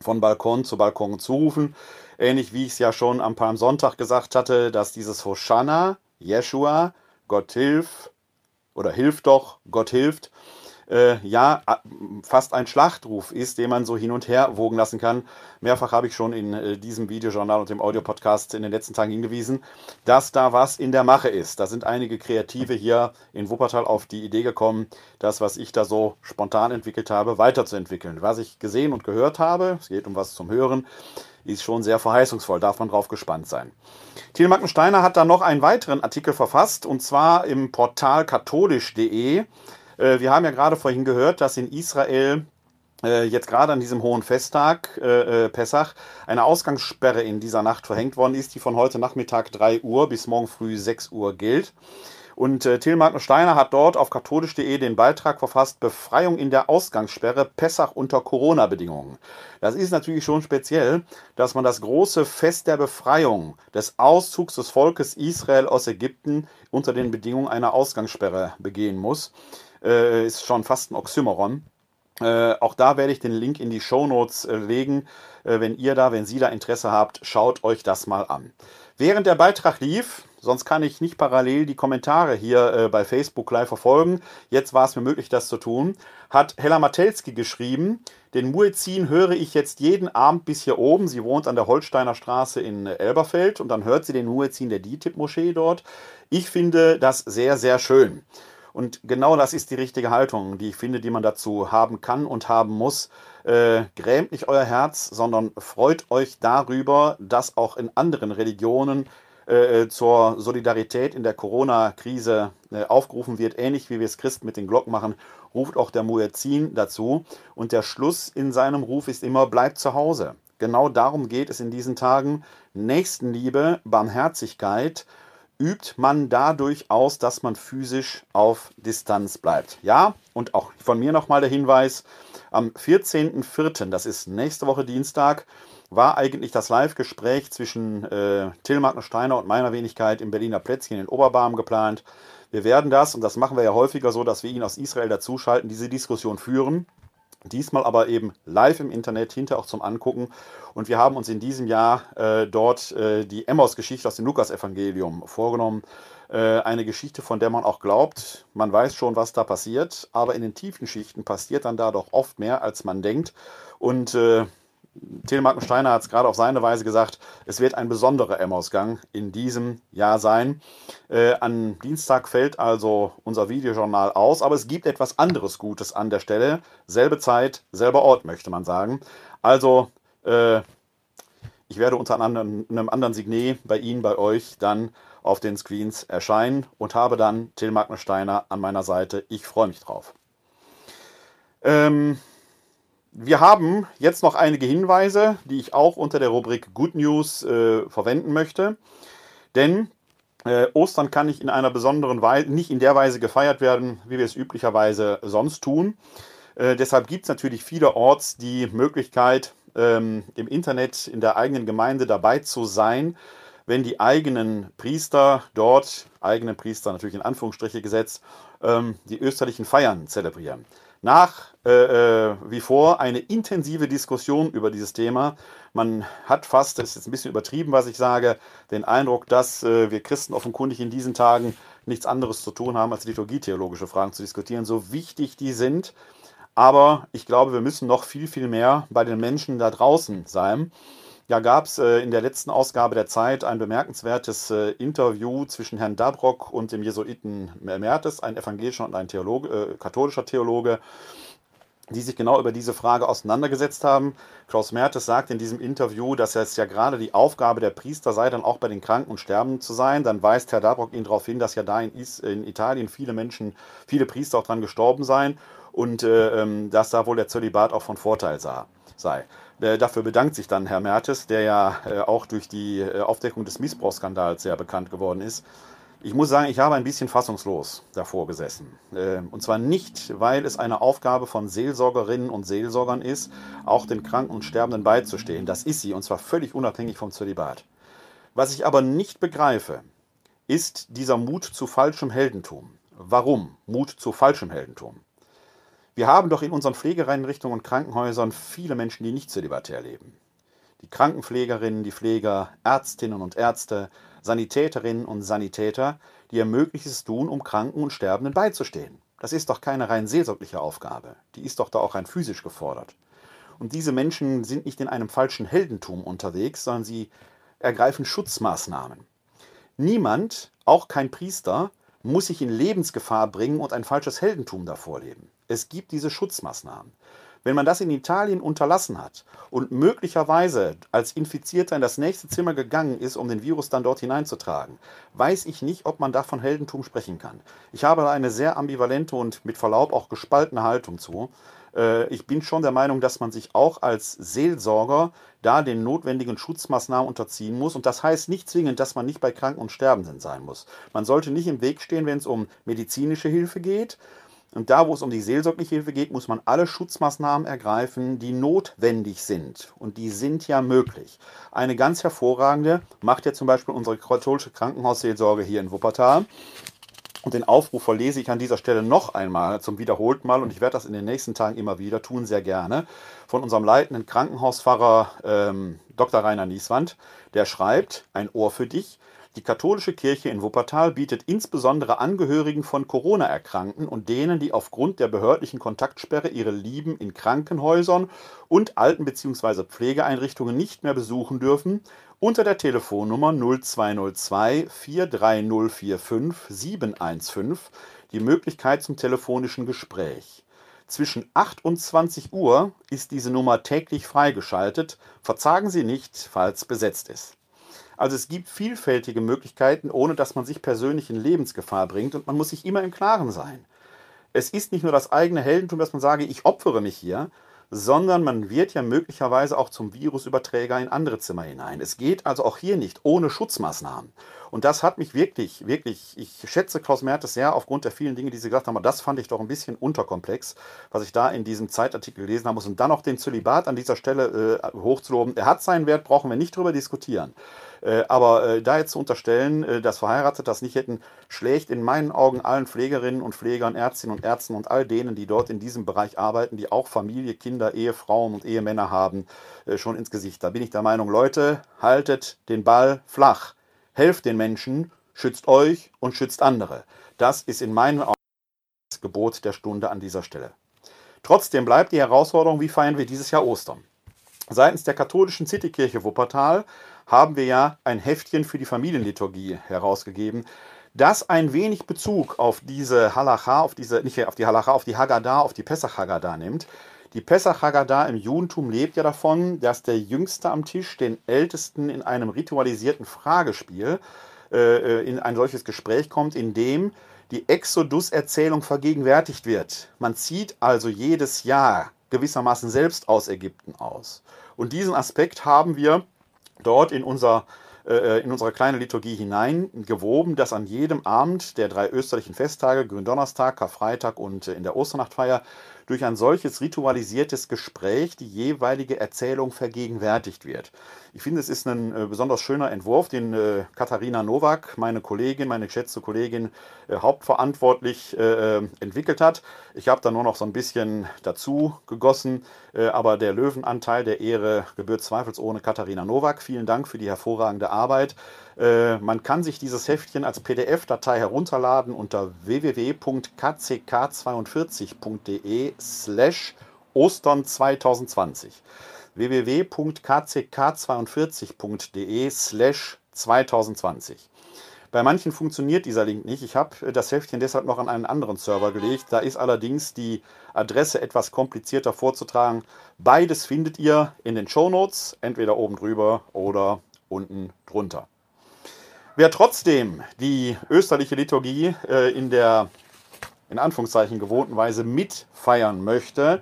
A: von Balkon zu Balkon zurufen. Ähnlich wie ich es ja schon am Palmsonntag gesagt hatte, dass dieses Hosanna, Jeshua, Gott hilf oder hilf doch, Gott hilft, äh, ja fast ein Schlachtruf ist, den man so hin und her wogen lassen kann. Mehrfach habe ich schon in äh, diesem Videojournal und dem Audiopodcast in den letzten Tagen hingewiesen, dass da was in der Mache ist. Da sind einige Kreative hier in Wuppertal auf die Idee gekommen, das, was ich da so spontan entwickelt habe, weiterzuentwickeln. Was ich gesehen und gehört habe, es geht um was zum Hören, ist schon sehr verheißungsvoll, darf man drauf gespannt sein. Thiel Mackensteiner hat dann noch einen weiteren Artikel verfasst, und zwar im Portal katholisch.de. Äh, wir haben ja gerade vorhin gehört, dass in Israel äh, jetzt gerade an diesem hohen Festtag, äh, Pessach, eine Ausgangssperre in dieser Nacht verhängt worden ist, die von heute Nachmittag 3 Uhr bis morgen früh 6 Uhr gilt. Und äh, Till Martin Steiner hat dort auf katholisch.de den Beitrag verfasst, Befreiung in der Ausgangssperre, Pessach unter Corona-Bedingungen. Das ist natürlich schon speziell, dass man das große Fest der Befreiung, des Auszugs des Volkes Israel aus Ägypten unter den Bedingungen einer Ausgangssperre begehen muss äh, ist schon fast ein Oxymoron. Äh, auch da werde ich den Link in die Show Notes äh, legen. Äh, wenn ihr da, wenn Sie da Interesse habt, schaut euch das mal an. Während der Beitrag lief, sonst kann ich nicht parallel die Kommentare hier äh, bei Facebook live verfolgen. Jetzt war es mir möglich, das zu tun. Hat Hella Matelski geschrieben, den Muezzin höre ich jetzt jeden Abend bis hier oben. Sie wohnt an der Holsteiner Straße in Elberfeld und dann hört sie den Muezzin der DITIB-Moschee dort. Ich finde das sehr, sehr schön. Und genau das ist die richtige Haltung, die ich finde, die man dazu haben kann und haben muss. Äh, grämt nicht euer Herz, sondern freut euch darüber, dass auch in anderen Religionen äh, zur Solidarität in der Corona-Krise äh, aufgerufen wird, ähnlich wie wir es Christen mit den Glocken machen, ruft auch der Muezzin dazu. Und der Schluss in seinem Ruf ist immer, bleibt zu Hause. Genau darum geht es in diesen Tagen. Nächstenliebe, Barmherzigkeit, übt man dadurch aus, dass man physisch auf Distanz bleibt. Ja, und auch von mir nochmal der Hinweis, am 14.04., das ist nächste Woche Dienstag, war eigentlich das Live-Gespräch zwischen äh, Till Steiner und meiner Wenigkeit im Berliner Plätzchen in Oberbarm geplant. Wir werden das, und das machen wir ja häufiger so, dass wir ihn aus Israel dazuschalten, diese Diskussion führen. Diesmal aber eben live im Internet, hinter auch zum Angucken. Und wir haben uns in diesem Jahr äh, dort äh, die Emmaus-Geschichte aus dem Lukas-Evangelium vorgenommen. Äh, eine Geschichte, von der man auch glaubt, man weiß schon, was da passiert, aber in den tiefen Schichten passiert dann da doch oft mehr, als man denkt. Und äh, Telemarken Steiner hat es gerade auf seine Weise gesagt, es wird ein besonderer Emmausgang in diesem Jahr sein. Äh, an Dienstag fällt also unser Videojournal aus, aber es gibt etwas anderes Gutes an der Stelle. Selbe Zeit, selber Ort, möchte man sagen. Also, äh, ich werde unter anderem, einem anderen Signet bei Ihnen, bei euch dann auf den Screens erscheinen und habe dann Magnus Steiner an meiner Seite. Ich freue mich drauf. Ähm, wir haben jetzt noch einige Hinweise, die ich auch unter der Rubrik Good News äh, verwenden möchte. Denn äh, Ostern kann nicht in einer besonderen Weise, nicht in der Weise gefeiert werden, wie wir es üblicherweise sonst tun. Äh, deshalb gibt es natürlich vielerorts die Möglichkeit, ähm, im Internet in der eigenen Gemeinde dabei zu sein, wenn die eigenen Priester dort, eigene Priester natürlich in Anführungsstriche gesetzt, ähm, die österlichen Feiern zelebrieren nach äh, äh, wie vor eine intensive Diskussion über dieses Thema. Man hat fast, das ist jetzt ein bisschen übertrieben, was ich sage, den Eindruck, dass äh, wir Christen offenkundig in diesen Tagen nichts anderes zu tun haben, als liturgietheologische Fragen zu diskutieren, so wichtig die sind. Aber ich glaube, wir müssen noch viel, viel mehr bei den Menschen da draußen sein. Ja, gab es äh, in der letzten Ausgabe der Zeit ein bemerkenswertes äh, Interview zwischen Herrn Dabrock und dem Jesuiten Mertes, ein evangelischer und ein Theologe, äh, katholischer Theologe, die sich genau über diese Frage auseinandergesetzt haben. Klaus Mertes sagt in diesem Interview, dass es ja gerade die Aufgabe der Priester sei, dann auch bei den Kranken und Sterbenden zu sein. Dann weist Herr Dabrock ihn darauf hin, dass ja da in, Italien viele Menschen, viele Priester auch dran gestorben seien und äh, ähm, dass da wohl der Zölibat auch von Vorteil sah, sei. Äh, dafür bedankt sich dann Herr Mertes, der ja äh, auch durch die äh, Aufdeckung des Missbrauchsskandals sehr bekannt geworden ist. Ich muss sagen, ich habe ein bisschen fassungslos davor gesessen. Ähm, und zwar nicht, weil es eine Aufgabe von Seelsorgerinnen und Seelsorgern ist, auch den Kranken und Sterbenden beizustehen. Das ist sie, und zwar völlig unabhängig vom Zölibat. Was ich aber nicht begreife, ist dieser Mut zu falschem Heldentum. Warum Mut zu falschem Heldentum? Wir haben doch in unseren Pflegeeinrichtungen und Krankenhäusern viele Menschen, die nicht zölibatär leben. Die Krankenpflegerinnen, die Pfleger, Ärztinnen und Ärzte, Sanitäterinnen und Sanitäter, die ihr Möglichstes tun, um Kranken und Sterbenden beizustehen. Das ist doch keine rein seelsorgliche Aufgabe. Die ist doch da auch rein physisch gefordert. Und diese Menschen sind nicht in einem falschen Heldentum unterwegs, sondern sie ergreifen Schutzmaßnahmen. Niemand, auch kein Priester, muss sich in Lebensgefahr bringen und ein falsches Heldentum davor leben. Es gibt diese Schutzmaßnahmen. Wenn man das in Italien unterlassen hat und möglicherweise als Infizierter in das nächste Zimmer gegangen ist, um den Virus dann dort hineinzutragen, weiß ich nicht, ob man da von Heldentum sprechen kann. Ich habe da eine sehr ambivalente und mit Verlaub auch gespaltene Haltung zu. Äh, ich bin schon der Meinung, dass man sich auch als Seelsorger da den notwendigen Schutzmaßnahmen unterziehen muss. Und das heißt nicht zwingend, dass man nicht bei Kranken und Sterbenden sein muss. Man sollte nicht im Weg stehen, wenn es um medizinische Hilfe geht. Und da, wo es um die seelsorgliche Hilfe geht, muss man alle Schutzmaßnahmen ergreifen, die notwendig sind. Und die sind ja möglich. Eine ganz hervorragende macht ja zum Beispiel unsere katholische Krankenhausseelsorge hier in Wuppertal. Und den Aufruf verlese ich an dieser Stelle noch einmal zum wiederholten Mal und ich werde das in den nächsten Tagen immer wieder tun, sehr gerne, von unserem leitenden Krankenhauspfarrer ähm, Dr. Rainer Nieswand. Der schreibt, ein Ohr für dich, die katholische Kirche in Wuppertal bietet insbesondere Angehörigen von Corona-Erkrankten und denen, die aufgrund der behördlichen Kontaktsperre ihre Lieben in Krankenhäusern und Alten- bzw. Pflegeeinrichtungen nicht mehr besuchen dürfen, unter der Telefonnummer 0202 43045 715 die Möglichkeit zum telefonischen Gespräch. Zwischen 8 und 20 Uhr ist diese Nummer täglich freigeschaltet. Verzagen Sie nicht, falls besetzt ist. Also es gibt vielfältige Möglichkeiten, ohne dass man sich persönlich in Lebensgefahr bringt und man muss sich immer im Klaren sein. Es ist nicht nur das eigene Heldentum, dass man sage, ich opfere mich hier, sondern man wird ja möglicherweise auch zum Virusüberträger in andere Zimmer hinein. Es geht also auch hier nicht ohne Schutzmaßnahmen. Und das hat mich wirklich, wirklich, ich schätze Klaus Mertes sehr aufgrund der vielen Dinge, die Sie gesagt haben, aber das fand ich doch ein bisschen unterkomplex, was ich da in diesem Zeitartikel gelesen habe. Und dann noch den Zölibat an dieser Stelle äh, hochzuloben. Er hat seinen Wert, brauchen wir nicht drüber diskutieren. Äh, aber äh, da jetzt zu unterstellen, äh, dass Verheiratete das nicht hätten, schlägt in meinen Augen allen Pflegerinnen und Pflegern, Ärztinnen und Ärzten und all denen, die dort in diesem Bereich arbeiten, die auch Familie, Kinder, Ehefrauen und Ehemänner haben, schon ins Gesicht. Da bin ich der Meinung, Leute, haltet den Ball flach. Helft den Menschen, schützt euch und schützt andere. Das ist in meinen Augen das Gebot der Stunde an dieser Stelle. Trotzdem bleibt die Herausforderung, wie feiern wir dieses Jahr Ostern? Seitens der katholischen Citykirche Wuppertal haben wir ja ein Heftchen für die Familienliturgie herausgegeben, das ein wenig Bezug auf diese Halacha, auf diese, nicht auf die Halacha, auf die Haggadah, auf die Pesach Haggadah nimmt. Die Pesach Haggadah im Judentum lebt ja davon, dass der Jüngste am Tisch den Ältesten in einem ritualisierten Fragespiel äh, äh in ein solches Gespräch kommt, in dem die Exodus-Erzählung vergegenwärtigt wird. Man zieht also jedes Jahr gewissermaßen selbst aus Ägypten aus. Und diesen Aspekt haben wir dort in unser äh, in unsere kleine Liturgie hineingewoben, dass an jedem Abend der drei österlichen Festtage, Gründonnerstag, Karfreitag und äh, in der Osternachtfeier, durch ein solches ritualisiertes Gespräch die jeweilige Erzählung vergegenwärtigt wird. Ich finde, es ist ein äh, besonders schöner Entwurf, den äh, Katharina Nowak, meine Kollegin, meine geschätzte Kollegin, äh, hauptverantwortlich entwickelt hat. Ich habe da nur noch so ein bisschen dazu gegossen, aber der Löwenanteil der Ehre gebührt zweifelsohne Katharina Nowak. Vielen Dank für die hervorragende Arbeit. Man kann sich dieses Heftchen als PDF-Datei herunterladen unter www.kck42.de slash Ostern 2020 www.kck42.de slash 2020. Bei manchen funktioniert dieser Link nicht. Ich habe das Heftchen deshalb noch an einen anderen Server gelegt. Da ist allerdings die Adresse etwas komplizierter vorzutragen. Beides findet ihr in den Show Notes, entweder oben drüber oder unten drunter. Wer trotzdem die österliche Liturgie äh, in der in Anführungszeichen gewohnten Weise mitfeiern möchte,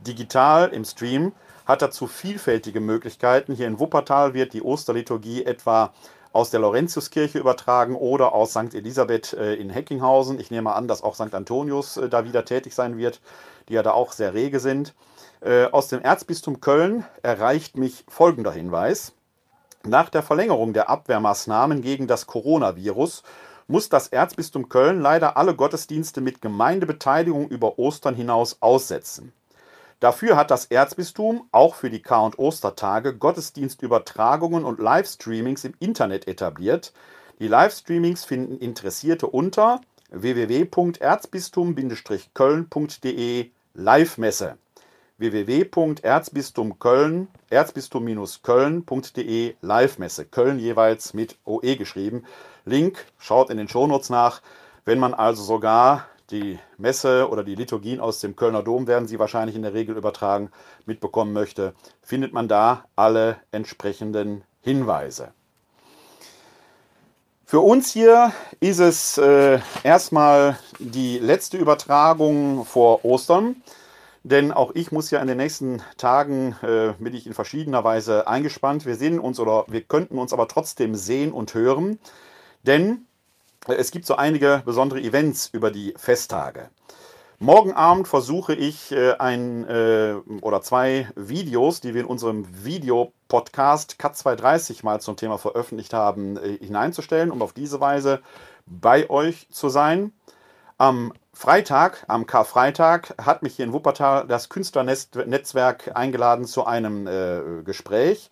A: digital im Stream, hat dazu vielfältige Möglichkeiten. Hier in Wuppertal wird die Osterliturgie etwa aus der Laurentiuskirche übertragen oder aus St. Elisabeth äh, in Heckinghausen. Ich nehme an, dass auch St. Antonius äh, da wieder tätig sein wird, die ja da auch sehr rege sind. Äh, aus dem Erzbistum Köln erreicht mich folgender Hinweis. Nach der Verlängerung der Abwehrmaßnahmen gegen das Coronavirus muss das Erzbistum Köln leider alle Gottesdienste mit Gemeindebeteiligung über Ostern hinaus aussetzen. Dafür hat das Erzbistum auch für die Kar- und Ostertage Gottesdienstübertragungen und Livestreamings im Internet etabliert. Die Livestreamings finden Interessierte unter www.erzbistum-köln.de Live-Messe www.erzbistumköln, erzbistum-köln.de Live-Messe. Köln jeweils mit OE geschrieben. Link, schaut in den Shownotes nach. Wenn man also sogar die Messe oder die Liturgien aus dem Kölner Dom werden sie wahrscheinlich in der Regel übertragen, mitbekommen möchte, findet man da alle entsprechenden Hinweise. Für uns hier ist es äh, erstmal die letzte Übertragung vor Ostern. Denn auch ich muss ja in den nächsten Tagen, äh, bin ich in verschiedener Weise eingespannt. Wir sehen uns oder wir könnten uns aber trotzdem sehen und hören. Denn äh, es gibt so einige besondere Events über die Festtage. Morgen Abend versuche ich äh, ein äh, oder zwei Videos, die wir in unserem Videopodcast Cut 230 mal zum Thema veröffentlicht haben, äh, hineinzustellen, um auf diese Weise bei euch zu sein. Am Freitag, am Karfreitag, hat mich hier in Wuppertal das Künstlernetzwerk eingeladen zu einem äh, Gespräch.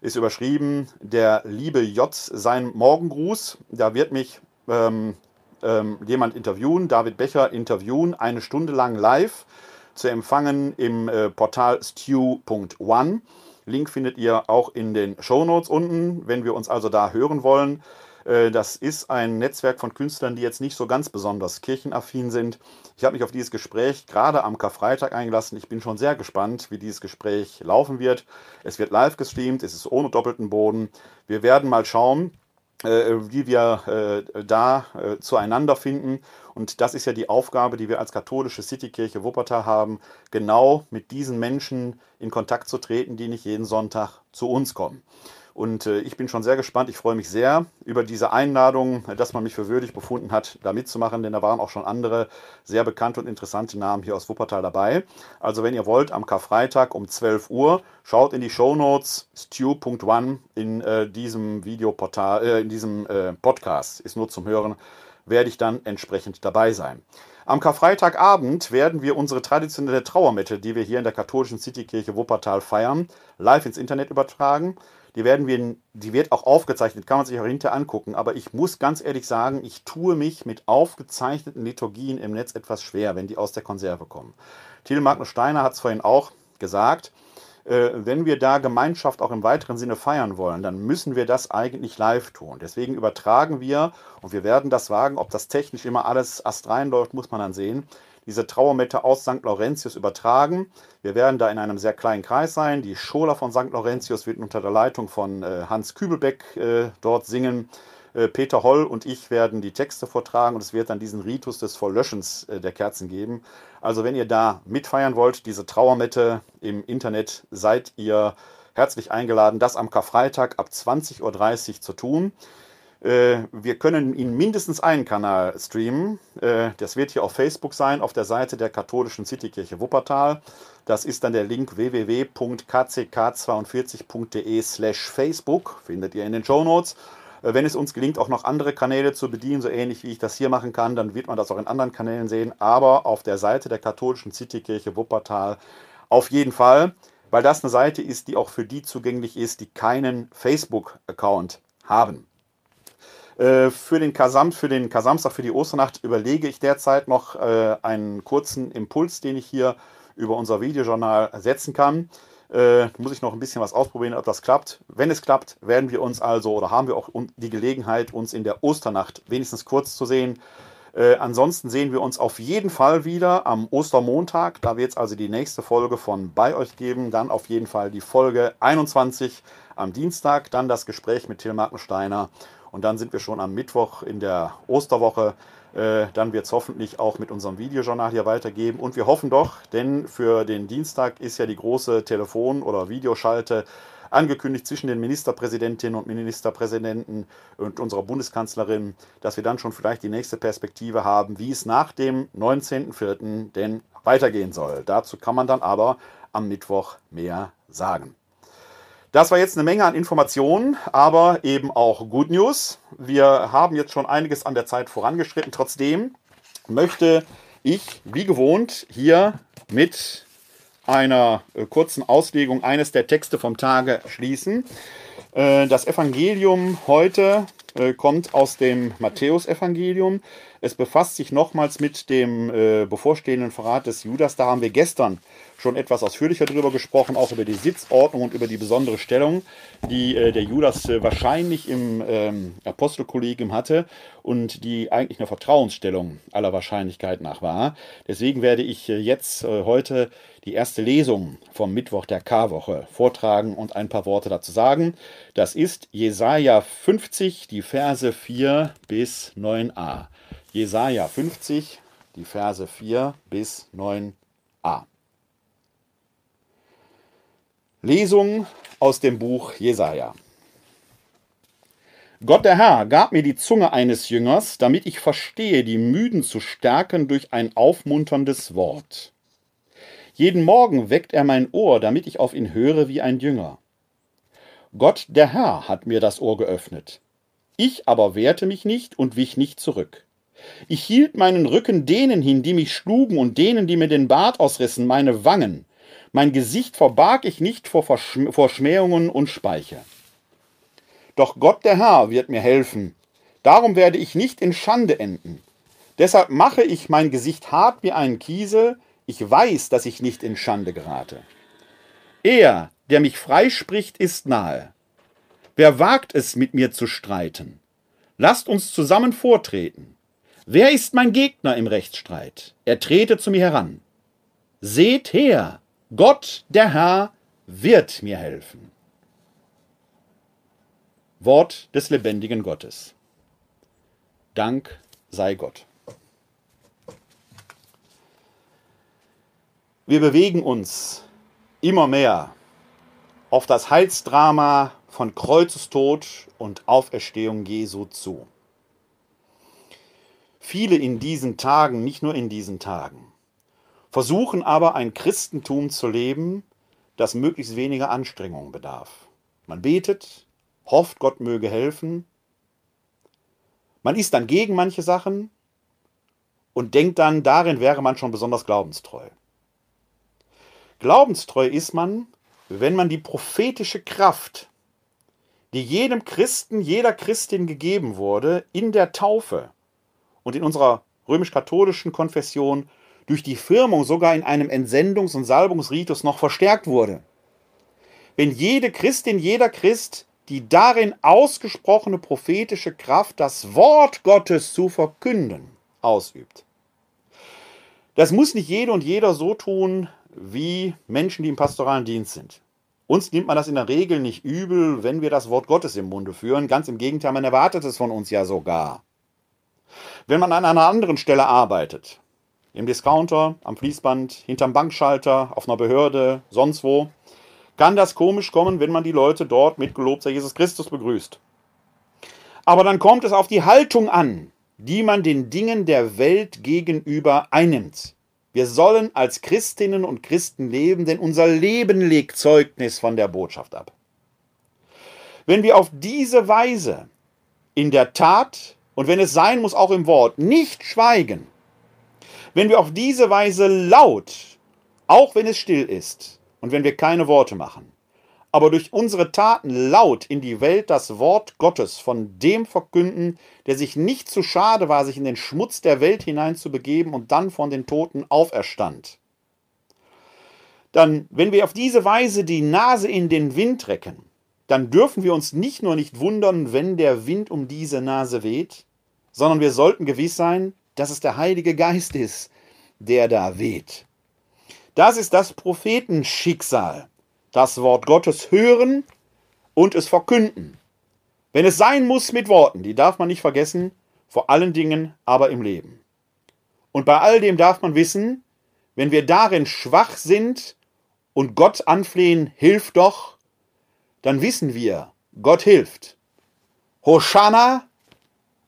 A: Ist überschrieben, der liebe J, sein Morgengruß. Da wird mich ähm, ähm, jemand interviewen, David Becher interviewen, eine Stunde lang live zu empfangen im äh, Portal stew.one. Link findet ihr auch in den Show Notes unten, wenn wir uns also da hören wollen. Äh, das ist ein Netzwerk von Künstlern, die jetzt nicht so ganz besonders kirchenaffin sind. Ich habe mich auf dieses Gespräch gerade am Karfreitag eingelassen. Ich bin schon sehr gespannt, wie dieses Gespräch laufen wird. Es wird live gestreamt, es ist ohne doppelten Boden. Wir werden mal schauen, äh, wie wir äh, da zueinander finden. Und das ist ja die Aufgabe, die wir als katholische Citykirche Wuppertal haben, genau mit diesen Menschen in Kontakt zu treten, die nicht jeden Sonntag zu uns kommen. Und äh, ich bin schon sehr gespannt. Ich freue mich sehr über diese Einladung, dass man mich für würdig befunden hat, da mitzumachen, denn da waren auch schon andere sehr bekannte und interessante Namen hier aus Wuppertal dabei. Also wenn ihr wollt, am Karfreitag um 12 Uhr, schaut in die Show Notes stew.one in äh, diesem Videoportal, äh, in diesem äh, Podcast, ist nur zum Hören, werde ich dann entsprechend dabei sein. Am Karfreitagabend werden wir unsere traditionelle Trauermette, die wir hier in der katholischen Citykirche Wuppertal feiern, live ins Internet übertragen. Die, werden wir, die wird auch aufgezeichnet, kann man sich auch hinterher angucken. Aber ich muss ganz ehrlich sagen, ich tue mich mit aufgezeichneten Liturgien im Netz etwas schwer, wenn die aus der Konserve kommen. Thiel Magnus Steiner hat es vorhin auch gesagt. Äh, wenn wir da Gemeinschaft auch im weiteren Sinne feiern wollen, dann müssen wir das eigentlich live tun. Deswegen übertragen wir und wir werden das wagen. Ob das technisch immer alles astrein läuft, muss man dann sehen diese Trauermette aus St. Laurentius übertragen. Wir werden da in einem sehr kleinen Kreis sein. Die Schola von St. Laurentius wird unter der Leitung von äh, Hans Kübelbeck äh, dort singen. Äh, Peter Holl und ich werden die Texte vortragen und es wird dann diesen Ritus des Verlöschens der Kerzen geben. Also wenn ihr da mitfeiern wollt, diese Trauermette im Internet, seid ihr herzlich eingeladen, das am Karfreitag ab 20.30 Uhr zu tun. Äh, wir können in mindestens einen Kanal streamen. Äh, das wird hier auf Facebook sein, auf der Seite der katholischen Citykirche Wuppertal. Das ist dann der Link www.kck42.de slash Facebook, findet ihr in den Show Notes. Äh, wenn es uns gelingt, auch noch andere Kanäle zu bedienen, so ähnlich wie ich das hier machen kann, dann wird man das auch in anderen Kanälen sehen. Aber auf der Seite der katholischen Citykirche Wuppertal auf jeden Fall, weil das eine Seite ist, die auch für die zugänglich ist, die keinen Facebook-Account haben. Äh, für den Kasam, für den Kasamstag, für die Osternacht überlege ich derzeit noch äh, einen kurzen Impuls, den ich hier über unser Videojournal setzen kann. Äh, muss ich noch ein bisschen was ausprobieren, ob das klappt. Wenn es klappt, werden wir uns also oder haben wir auch die Gelegenheit, uns in der Osternacht wenigstens kurz zu sehen. Äh, ansonsten sehen wir uns auf jeden Fall wieder am Ostermontag. Da wird es also die nächste Folge von bei euch geben. Dann auf jeden Fall die Folge 21 am Dienstag. Dann das Gespräch mit Till Markensteiner und dann sind wir schon am Mittwoch in der Osterwoche. Äh, dann wird es hoffentlich auch mit unserem Videojournal hier weitergeben. Und wir hoffen doch, denn für den Dienstag ist ja die große Telefon- oder Videoschalte angekündigt zwischen den Ministerpräsidentinnen und Ministerpräsidenten und unserer Bundeskanzlerin, dass wir dann schon vielleicht die nächste Perspektive haben, wie es nach dem 19.04. denn weitergehen soll. Dazu kann man dann aber am Mittwoch mehr sagen. Das war jetzt eine Menge an Informationen, aber eben auch Good News. Wir haben jetzt schon einiges an der Zeit vorangeschritten. Trotzdem möchte ich, wie gewohnt, hier mit einer äh, kurzen Auslegung eines der Texte vom Tage schließen. Äh, das Evangelium heute äh, kommt aus dem Matthäusevangelium. Es befasst sich nochmals mit dem bevorstehenden Verrat des Judas. Da haben wir gestern schon etwas ausführlicher darüber gesprochen, auch über die Sitzordnung und über die besondere Stellung, die äh, der Judas äh, wahrscheinlich im ähm, Apostelkollegium hatte und die eigentlich eine Vertrauensstellung aller Wahrscheinlichkeit nach war. Deswegen werde ich äh, jetzt äh, heute die erste Lesung vom Mittwoch der Karwoche vortragen und ein paar Worte dazu sagen. Das ist Jesaja 50, die Verse 4 bis 9a. Jesaja 50, die Verse 4 bis 9a. Lesung aus dem Buch Jesaja. Gott der Herr gab mir die Zunge eines Jüngers, damit ich verstehe, die Müden zu stärken durch ein aufmunterndes Wort. Jeden Morgen weckt er mein Ohr, damit ich auf ihn höre wie ein Jünger. Gott der Herr hat mir das Ohr geöffnet. Ich aber wehrte mich nicht und wich nicht zurück. Ich hielt meinen Rücken denen hin, die mich schlugen, und denen, die mir den Bart ausrissen, meine Wangen. Mein Gesicht verbarg ich nicht vor, Verschm vor Schmähungen und Speiche. Doch Gott der Herr wird mir helfen. Darum werde ich nicht in Schande enden. Deshalb mache ich mein Gesicht hart wie einen Kiesel. Ich weiß, dass ich nicht in Schande gerate. Er, der mich freispricht, ist nahe. Wer wagt es, mit mir zu streiten? Lasst uns zusammen vortreten. Wer ist mein Gegner im Rechtsstreit? Er trete zu mir heran. Seht her, Gott, der Herr, wird mir helfen. Wort des lebendigen Gottes. Dank sei Gott. Wir bewegen uns immer mehr auf das Heilsdrama von Kreuzestod und Auferstehung Jesu zu. Viele in diesen Tagen, nicht nur in diesen Tagen, versuchen aber ein Christentum zu leben, das möglichst weniger Anstrengung bedarf. Man betet, hofft, Gott möge helfen. Man ist dann gegen manche Sachen und denkt dann, darin wäre man schon besonders glaubenstreu. Glaubenstreu ist man, wenn man die prophetische Kraft, die jedem Christen, jeder Christin gegeben wurde, in der Taufe und in unserer römisch-katholischen Konfession durch die Firmung sogar in einem Entsendungs- und Salbungsritus noch verstärkt wurde. Wenn jede Christin, jeder Christ die darin ausgesprochene prophetische Kraft, das Wort Gottes zu verkünden, ausübt. Das muss nicht jede und jeder so tun wie Menschen, die im pastoralen Dienst sind. Uns nimmt man das in der Regel nicht übel, wenn wir das Wort Gottes im Munde führen. Ganz im Gegenteil, man erwartet es von uns ja sogar. Wenn man an einer anderen Stelle arbeitet, im Discounter, am Fließband, hinterm Bankschalter, auf einer Behörde, sonst wo, kann das komisch kommen, wenn man die Leute dort mit gelobt Jesus Christus begrüßt. Aber dann kommt es auf die Haltung an, die man den Dingen der Welt gegenüber einnimmt. Wir sollen als Christinnen und Christen leben, denn unser Leben legt Zeugnis von der Botschaft ab. Wenn wir auf diese Weise in der Tat und wenn es sein muss auch im Wort nicht schweigen, wenn wir auf diese Weise laut, auch wenn es still ist und wenn wir keine Worte machen, aber durch unsere Taten laut in die Welt das Wort Gottes von dem verkünden, der sich nicht zu schade war, sich in den Schmutz der Welt hineinzubegeben und dann von den Toten auferstand. Dann, wenn wir auf diese Weise die Nase in den Wind recken, dann dürfen wir uns nicht nur nicht wundern, wenn der Wind um diese Nase weht, sondern wir sollten gewiss sein, dass es der Heilige Geist ist, der da weht. Das ist das Prophetenschicksal. Das Wort Gottes hören und es verkünden. Wenn es sein muss mit Worten, die darf man nicht vergessen, vor allen Dingen aber im Leben. Und bei all dem darf man wissen, wenn wir darin schwach sind und Gott anflehen, hilf doch, dann wissen wir, Gott hilft. Hoshana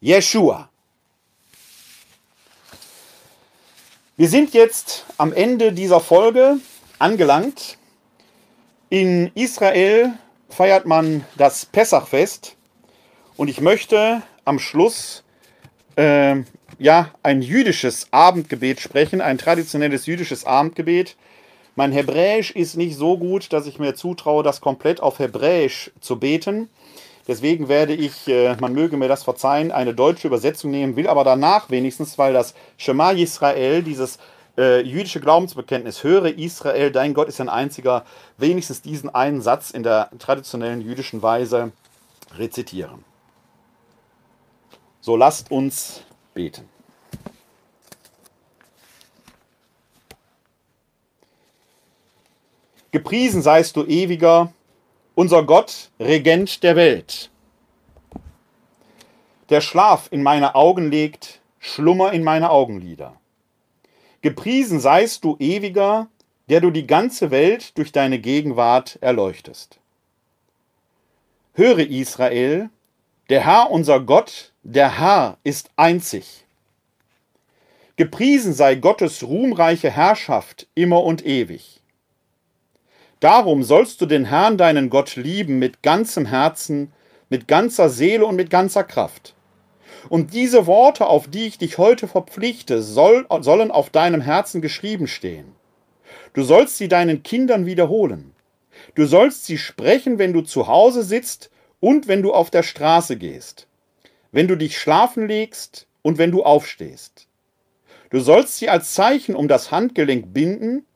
A: Yeshua. Wir sind jetzt am Ende dieser Folge angelangt. In Israel feiert man das Pessachfest und ich möchte am Schluss äh, ja ein jüdisches Abendgebet sprechen, ein traditionelles jüdisches Abendgebet. Mein Hebräisch ist nicht so gut, dass ich mir zutraue, das komplett auf Hebräisch zu beten. Deswegen werde ich, äh, man möge mir das verzeihen, eine deutsche Übersetzung nehmen, will aber danach wenigstens, weil das Shema Yisrael, dieses äh, jüdische Glaubensbekenntnis, höre Israel, dein Gott ist ein einziger, wenigstens diesen einen Satz in der traditionellen jüdischen Weise rezitieren. So lasst uns beten. Gepriesen seist du ewiger, unser Gott, Regent der Welt. Der Schlaf in meine Augen legt, Schlummer in meine Augenlider. Gepriesen seist du ewiger, der du die ganze Welt durch deine Gegenwart erleuchtest. Höre Israel, der Herr unser Gott, der Herr ist einzig. Gepriesen sei Gottes ruhmreiche Herrschaft immer und ewig. Darum sollst du den Herrn deinen Gott lieben mit ganzem Herzen, mit ganzer Seele und mit ganzer Kraft. Und diese Worte, auf die ich dich heute verpflichte, soll, sollen auf deinem Herzen geschrieben stehen. Du sollst sie deinen Kindern wiederholen. Du sollst sie sprechen, wenn du zu Hause sitzt und wenn du auf der Straße gehst, wenn du dich schlafen legst und wenn du aufstehst. Du sollst sie als Zeichen um das Handgelenk binden,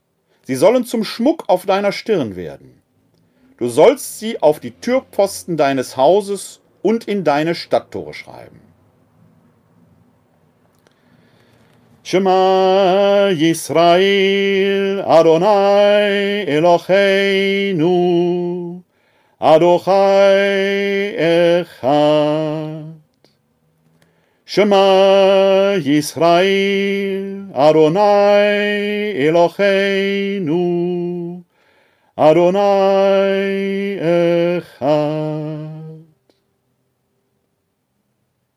A: sie sollen zum Schmuck auf deiner Stirn werden. Du sollst sie auf die Türpfosten deines Hauses und in deine Stadttore schreiben. Shema Yisrael Adonai Eloheinu Adochai Echad Shema Yisrael Adonai Eloheinu Adonai Echad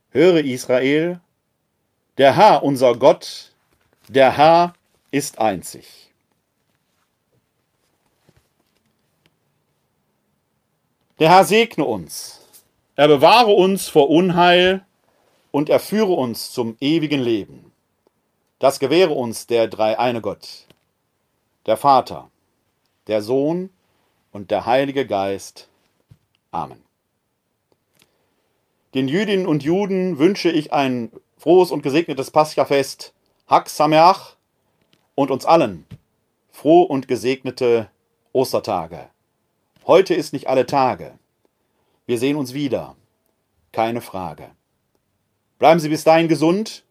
A: Höre Israel, der Herr, unser Gott, der Herr ist einzig. Der Herr segne uns, er bewahre uns vor Unheil und er führe uns zum ewigen Leben. Das gewähre uns der dreieine Gott, der Vater, der Sohn und der Heilige Geist. Amen. Den Jüdinnen und Juden wünsche ich ein frohes und gesegnetes Paschafest, Hak Sameach und uns allen froh und gesegnete Ostertage. Heute ist nicht alle Tage. Wir sehen uns wieder. Keine Frage. Bleiben Sie bis dahin gesund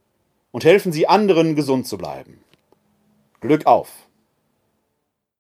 A: und helfen Sie anderen, gesund zu bleiben. Glück auf!